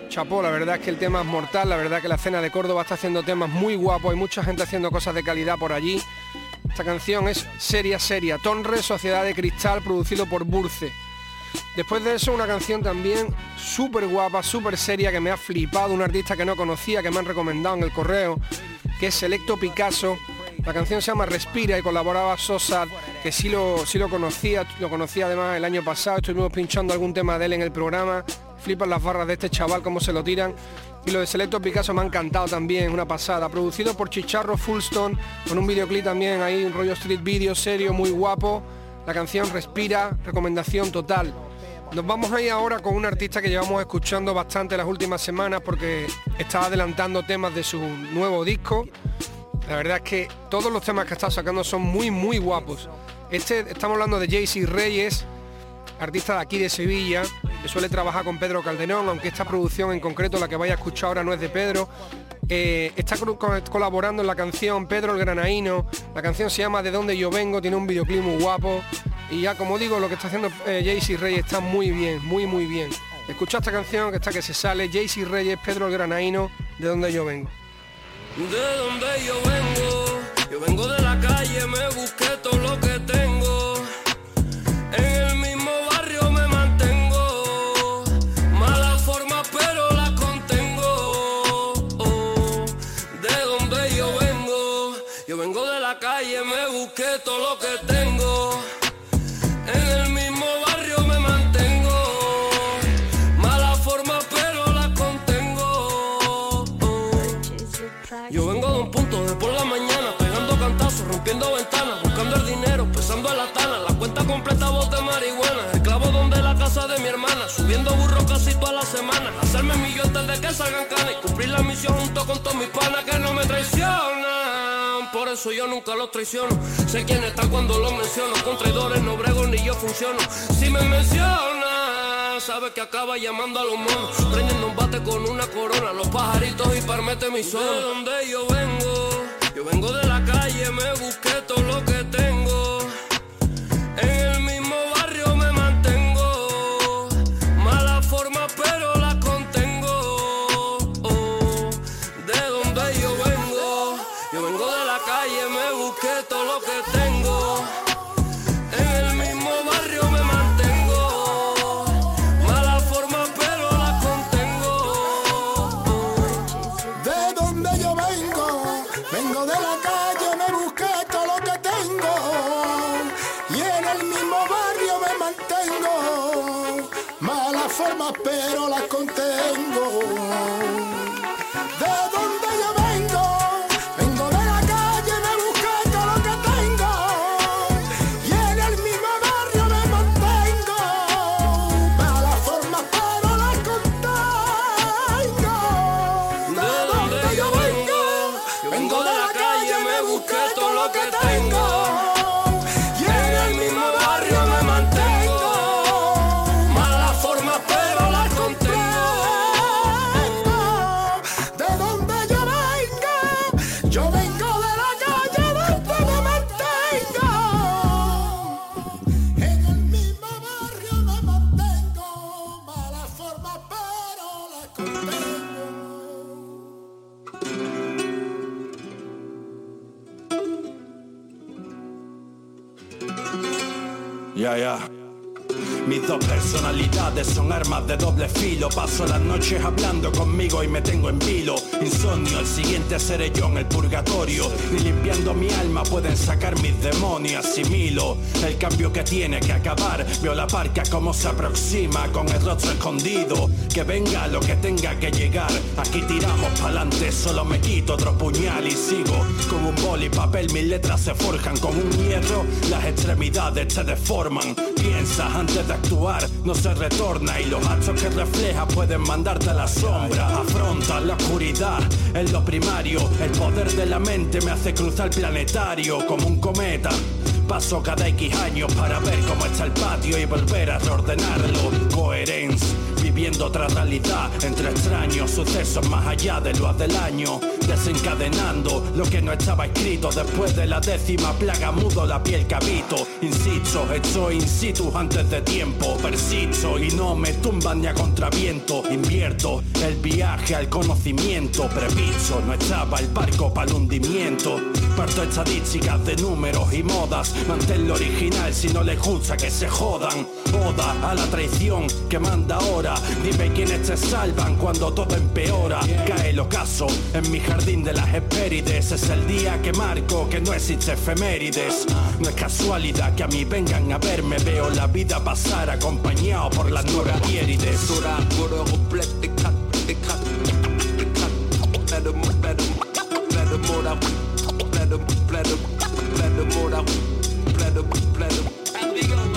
chapó, la verdad es que el tema es mortal, la verdad que la escena de Córdoba está haciendo temas muy guapos, hay mucha gente haciendo cosas de calidad por allí. Esta canción es seria, seria. Tonre, Sociedad de Cristal, producido por Burce. Después de eso, una canción también súper guapa, súper seria, que me ha flipado, un artista que no conocía, que me han recomendado en el correo, que es Selecto Picasso. La canción se llama Respira y colaboraba Sosa, que sí lo, sí lo conocía, lo conocía además el año pasado, estuvimos pinchando algún tema de él en el programa. Flipan las barras de este chaval, cómo se lo tiran. Y lo de Selecto Picasso me ha encantado también, una pasada. Producido por Chicharro Fullstone, con un videoclip también ahí, un rollo street video serio, muy guapo. La canción Respira, recomendación total. Nos vamos a ir ahora con un artista que llevamos escuchando bastante las últimas semanas porque está adelantando temas de su nuevo disco. La verdad es que todos los temas que está sacando son muy, muy guapos. Este, estamos hablando de JC Reyes. Artista de aquí de Sevilla, que suele trabajar con Pedro Calderón, aunque esta producción en concreto, la que vaya a escuchar ahora, no es de Pedro. Eh, está colaborando en la canción Pedro el Granaíno, la canción se llama De dónde yo vengo, tiene un videoclip muy guapo y ya como digo, lo que está haciendo eh, Jaycee Reyes está muy bien, muy muy bien. Escucha esta canción que está que se sale, Jaycee Reyes, Pedro el Granaíno, De dónde yo vengo. De yo vengo, burro casi toda la semana, hacerme millón antes de que salgan canas y cumplir la misión junto con todos mis panas que no me traicionan. Por eso yo nunca los traiciono. Sé quién está cuando los menciono. Con traidores no brego ni yo funciono. Si me menciona, sabe que acaba llamando a los monos. Prendiendo un bate con una corona. Los pajaritos y parmete mi sol. De donde yo vengo, yo vengo de la calle, me busqué todo lo que tengo. De la calle, me busqué todo lo que tengo. Y en el mismo barrio me mantengo. Malas formas, pero las contengo. Mis dos personalidades son armas de doble filo. Paso las noches hablando conmigo y me tengo en vilo. Insomnio, el siguiente seré yo en el purgatorio. Ni limpiando mi alma pueden sacar mis demonios. Asimilo el cambio que tiene que acabar. Veo la parca como se aproxima con el rostro escondido. Que venga lo que tenga que llegar. Aquí tiramos pa'lante, solo me quito otro puñal y sigo. Con un boli papel, mis letras se forjan con un hierro. Las extremidades se deforman. Piensas antes de actuar, no se retorna. Y los actos que refleja pueden mandarte a la sombra. Afronta la oscuridad, es lo primario. El poder de la mente me hace cruzar planetario como un cometa. Paso cada X años para ver cómo está el patio y volver a reordenarlo. Coherencia, viviendo otra realidad entre extraños sucesos más allá de lo del año. Desencadenando lo que no estaba escrito después de la décima plaga mudo la piel que habito. Insisto, estoy in situ antes de tiempo. Persisto y no me tumban ni a contraviento. Invierto el viaje al conocimiento. Previsto, no estaba el barco para el hundimiento experto en estadísticas de números y modas. Mantén lo original si no les gusta que se jodan. Oda a la traición que manda ahora. Dime quiénes te salvan cuando todo empeora. Cae el ocaso en mi jardín de las espérides. Es el día que marco que no existe efemérides. No es casualidad que a mí vengan a verme. Veo la vida pasar acompañado por las nuevas hierides. platinum, platinum, platinum, platinum, platinum, platinum, platinum, platinum,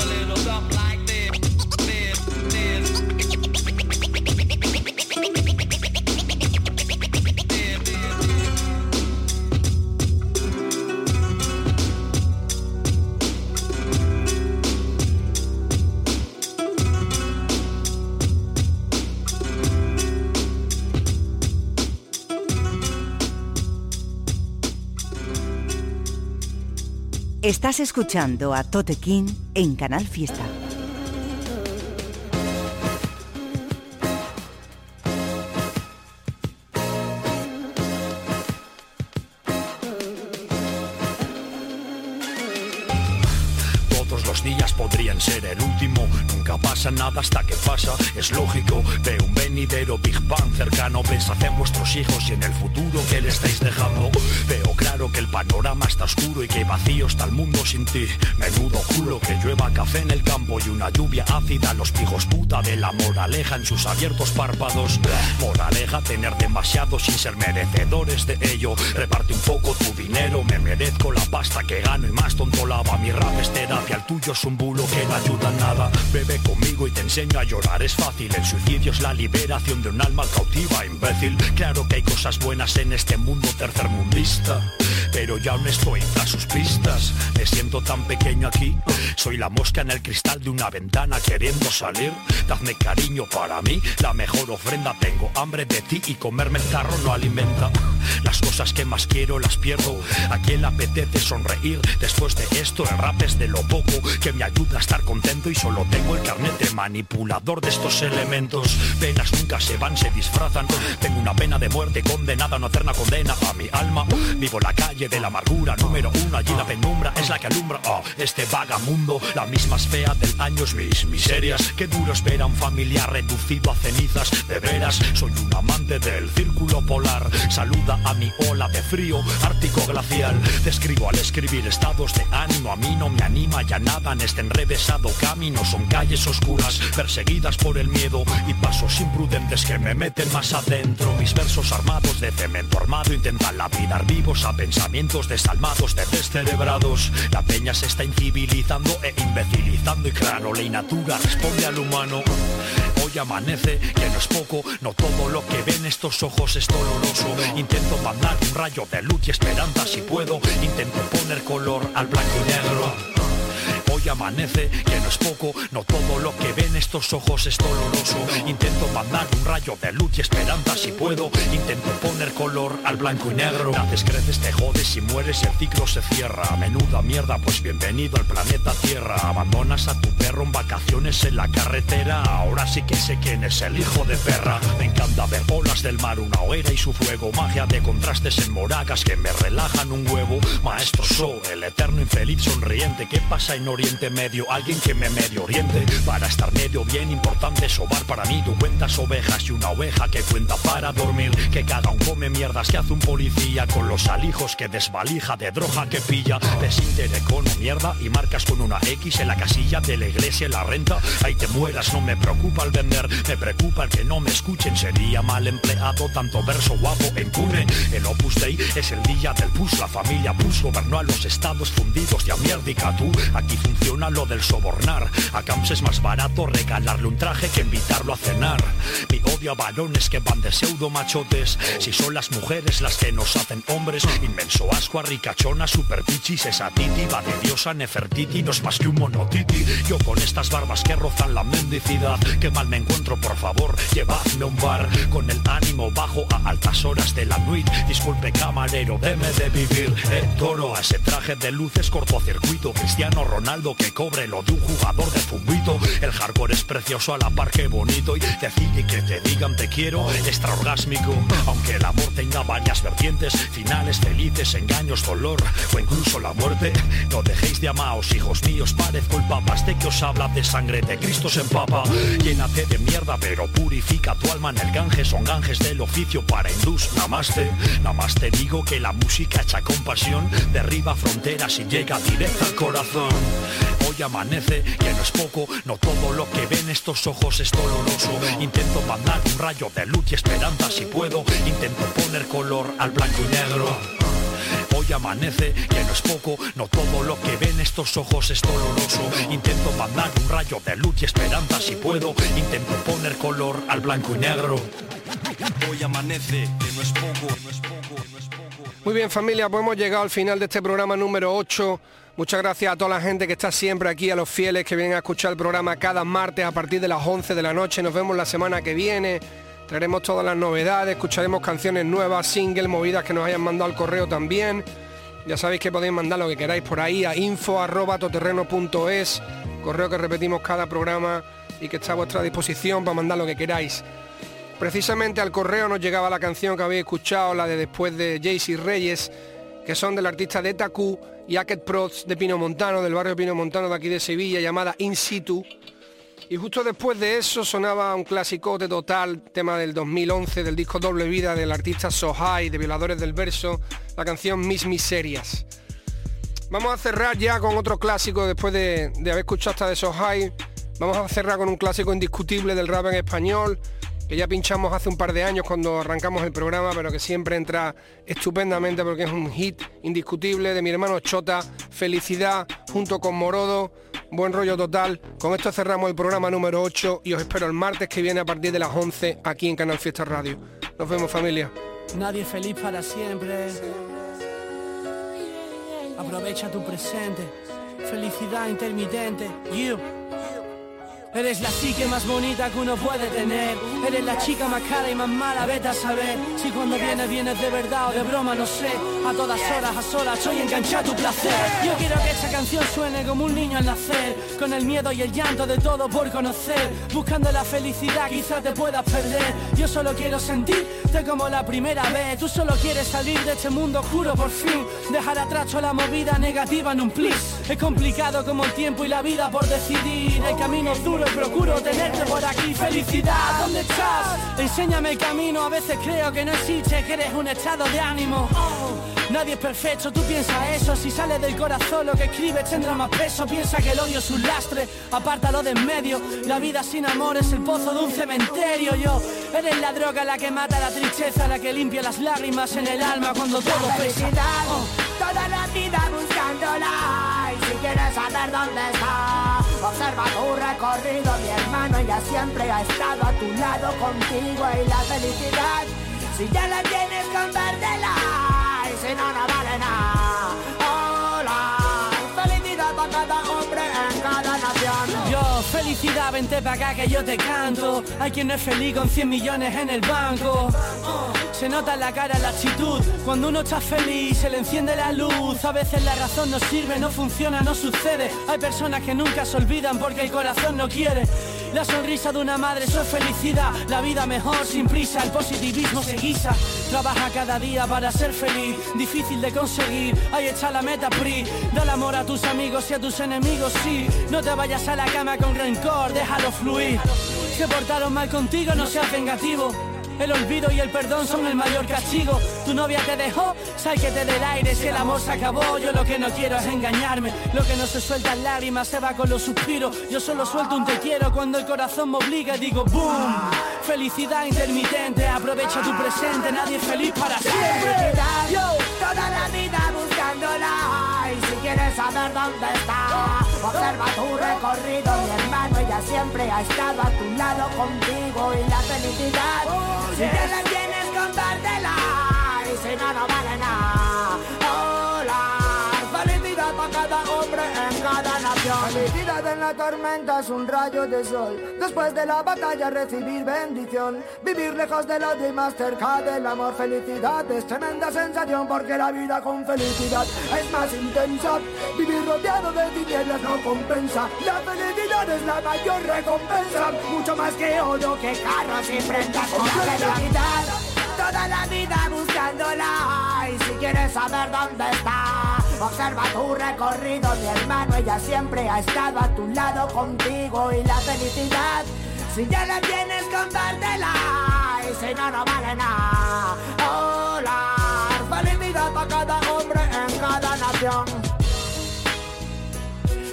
Estás escuchando a Tote King en Canal Fiesta. Todos los días podrían ser el último, nunca pasa nada hasta que pasa, es lógico. Veo un venidero Big Bang cercano, pensad en vuestros hijos y en el futuro que le estáis dejando. Panorama está oscuro y que vacío está el mundo sin ti. Menudo culo que llueva café en el campo y una lluvia ácida, los pijos puta de la moraleja en sus abiertos párpados. Moraleja tener demasiado sin ser merecedores de ello. Reparte un poco tu dinero, me merezco la pasta que gano y más tonto lava. Mi rap es terapia, el tuyo es un bulo que no ayuda nada. Bebe conmigo y te enseño a llorar, es fácil. El suicidio es la liberación de un alma cautiva, imbécil. Claro que hay cosas buenas en este mundo tercermundista. Pero ya aún estoy a sus pistas. Me siento tan pequeño aquí. Soy la mosca en el cristal de una ventana queriendo salir. Dadme cariño para mí, la mejor ofrenda. Tengo hambre de ti y comerme el tarro no alimenta. Las cosas que más quiero las pierdo. A quien le apetece sonreír. Después de esto, el rap es de lo poco que me ayuda a estar contento y solo tengo el carnet de manipulador de estos elementos. Penas nunca se van, se disfrazan. Tengo una pena de muerte condenada no hacer una condena a mi alma. Vivo la calle de la amargura, número uno, allí la penumbra es la que alumbra. Oh, este vagamundo, la misma es fea del año es mis miserias. Qué duro es ver a un familiar reducido a cenizas. De veras, soy un amante del círculo polar. Saluda a mi ola de frío, ártico glacial. Describo al escribir estados de ánimo. A mí no me anima ya nada en este enrevesado camino. Son calles oscuras, perseguidas por el miedo y pasos imprudentes que me meten más adentro. Mis versos armados de cemento armado intentan lapidar vivos a desalmados de descerebrados. La peña se está incivilizando e imbecilizando y claro, la natura responde al humano. Hoy amanece, que no es poco, no todo lo que ven estos ojos es doloroso. Intento mandar un rayo de luz y esperanza si puedo. Intento poner color al blanco y negro. Amanece, que no es poco, no todo lo que ven estos ojos es doloroso. Intento mandar un rayo de luz y esperanza si puedo. Intento poner color al blanco y negro. Naces, creces, te jodes y mueres el ciclo se cierra. Menuda mierda, pues bienvenido al planeta Tierra. Abandonas a tu perro en vacaciones en la carretera. Ahora sí que sé quién es el hijo de perra. Me encanta ver olas del mar, una hoguera y su fuego. Magia de contrastes en moragas que me relajan un huevo. Maestro So, el eterno infeliz sonriente. ¿Qué pasa en Oriente Medio? Alguien que me medio oriente. Para estar medio bien, importante sobar para mí. Tú cuentas ovejas y una oveja que cuenta para dormir. Que cada un come mierdas que hace un policía con los alijos que desvalija de droga que pilla. Desintere con mierda y marcas con una X en la casilla de la iglesia en la renta. Ahí te mueras, no me preocupa el vender. Me preocupa el que no me escuchen. Sería mal empleado tanto verso guapo e impune. El Opus Dei es el día del pus. La familia Bush gobernó a los estados fundidos. Ya mierdica tú. Aquí funciona lo del sobornar. A Camps es más barato regalarle un traje que invitarlo a cenar. Mi odio a varones que van de pseudo machotes. Si son las mujeres las que nos hacen hombres. Inmenso asco a ricachona, super pichis. Esa titi va de diosa Nefertiti. No es más que un monotiti. Yo con estas barbas que rozan la mendicidad. Que mal me encuentro, por favor, llevadme a un bar. Con el ánimo bajo a altas horas de la nuit. Disculpe camarero, deme de vivir. Eh, toro a ese traje de luces cortocircuito. Cristiano Ronaldo que cobre lo de un jugador de fútbol. El hardcore es precioso a la par que bonito. Y decir y que te digan te quiero, extraorgásmico. Aunque el amor tenga varias vertientes, finales felices, engaños, dolor o incluso la muerte. No dejéis de amaos, hijos míos, parezco el papás de que os habla de sangre de Cristo se empapa. Llénate de mierda, pero purifica tu alma en el Ganges. Son ganjes del oficio para hindús. Namaste, namaste digo que la música hecha con pasión derriba fronteras y llega directa al corazón. Hoy amanece, que no es poco, no todo lo que ven estos ojos es doloroso. Intento mandar un rayo de luz y esperanza si puedo. Intento poner color al blanco y negro. Hoy amanece, que no es poco, no todo lo que ven estos ojos es doloroso. Intento mandar un rayo de luz y esperanza si puedo. Intento poner color al blanco y negro. Hoy amanece, que no es poco, no es poco, no es poco. Muy bien familia, pues hemos llegado al final de este programa número 8. Muchas gracias a toda la gente que está siempre aquí, a los fieles que vienen a escuchar el programa cada martes a partir de las 11 de la noche. Nos vemos la semana que viene. Traeremos todas las novedades, escucharemos canciones nuevas, singles, movidas que nos hayan mandado al correo también. Ya sabéis que podéis mandar lo que queráis por ahí a info.toterreno.es, correo que repetimos cada programa y que está a vuestra disposición para mandar lo que queráis. Precisamente al correo nos llegaba la canción que habéis escuchado, la de después de Jaycee Reyes, que son del artista de Taku y Aket Prods de Pino Montano, del barrio Pino Montano de aquí de Sevilla, llamada In Situ. Y justo después de eso sonaba un clásico de total, tema del 2011, del disco Doble Vida del artista So High, de Violadores del Verso, la canción Mis Miserias. Vamos a cerrar ya con otro clásico después de, de haber escuchado hasta de So High. Vamos a cerrar con un clásico indiscutible del rap en español, que ya pinchamos hace un par de años cuando arrancamos el programa, pero que siempre entra estupendamente porque es un hit indiscutible de mi hermano Chota, Felicidad, junto con Morodo, buen rollo total. Con esto cerramos el programa número 8 y os espero el martes que viene a partir de las 11 aquí en Canal Fiesta Radio. Nos vemos familia. Nadie feliz para siempre. Aprovecha tu presente. Felicidad intermitente. You. Eres la psique más bonita que uno puede tener. Eres la chica más cara y más mala, vete a saber. Si cuando vienes, vienes de verdad o de broma, no sé. A todas horas, a solas, soy enganchado a tu placer. Yo quiero que esta canción suene como un niño al nacer. Con el miedo y el llanto de todo por conocer. Buscando la felicidad, quizás te puedas perder. Yo solo quiero como la primera vez. Tú solo quieres salir de este mundo oscuro por fin. Dejar atrás toda la movida negativa en un plis. Es complicado como el tiempo y la vida por decidir. El camino es duro y procuro tenerte por aquí. Felicidad, ¿dónde estás? Enséñame el camino. A veces creo que no existe, que eres un estado de ánimo. Nadie es perfecto, tú piensas eso. Si sale del corazón lo que escribes tendrá más peso. Piensa que el odio es un lastre, apártalo de en medio. La vida sin amor es el pozo de un cementerio. Yo, eres la droga la que mata la tristeza, la que limpia las lágrimas en el alma cuando todo pesa. Oh. toda la vida buscándola. Y si quieres saber dónde está, observa tu recorrido, mi hermano. Ella siempre ha estado a tu lado contigo. Y la felicidad, si ya la tienes, compártela. Si no, vale nada. Felicidad cada hombre en cada nación. Yo, felicidad, vente para acá que yo te canto. Hay quien no es feliz con 100 millones en el banco. Oh, Se nota en la cara la actitud. Cuando uno está feliz, se le enciende la luz. A veces la razón no sirve, no funciona, no sucede. Hay personas que nunca se olvidan porque el corazón no quiere. La sonrisa de una madre, eso es felicidad. La vida mejor, sin prisa, el positivismo se guisa. Trabaja cada día para ser feliz. Difícil de conseguir, ahí está la meta PRI. Dale amor a tus amigos y a tus enemigos, sí. No te vayas a la cama con rencor, déjalo fluir. Se portaron mal contigo, no seas vengativo. El olvido y el perdón son el mayor castigo. Tu novia te dejó, sal que te del aire. Si el amor se acabó, yo lo que no quiero es engañarme. Lo que no se suelta en lágrimas se va con los suspiros. Yo solo suelto un te quiero cuando el corazón me obliga digo boom. Felicidad intermitente, aprovecha tu presente. Nadie es feliz para siempre. yo, toda la vida buscándola. Y si quieres saber dónde está, observa tu recorrido, mi hermano. Ella siempre ha estado a tu lado contigo. Y la felicidad, si ya la tienes, compártela. Y si no, no vale nada. Felicidad en la tormenta es un rayo de sol. Después de la batalla recibir bendición. Vivir lejos del odio y más cerca del amor. Felicidad es tremenda sensación porque la vida con felicidad es más intensa. Vivir rodeado de tinieblas no compensa. La felicidad es la mayor recompensa. Mucho más que oro, que carros y prendas. Con la felicidad toda la vida buscándola. Y si quieres saber dónde está, observa tu recorrido, mi hermano. Ella siempre ha estado a tu lado contigo. Y la felicidad, si ya la tienes, compártela. Y si no, no vale nada. Hola, felicidad para cada hombre en cada nación.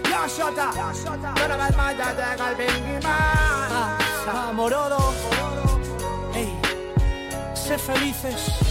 Yo, Shota, una vez más ya llega el Biggie Man. Ah, Morodo. Ey, sé felices.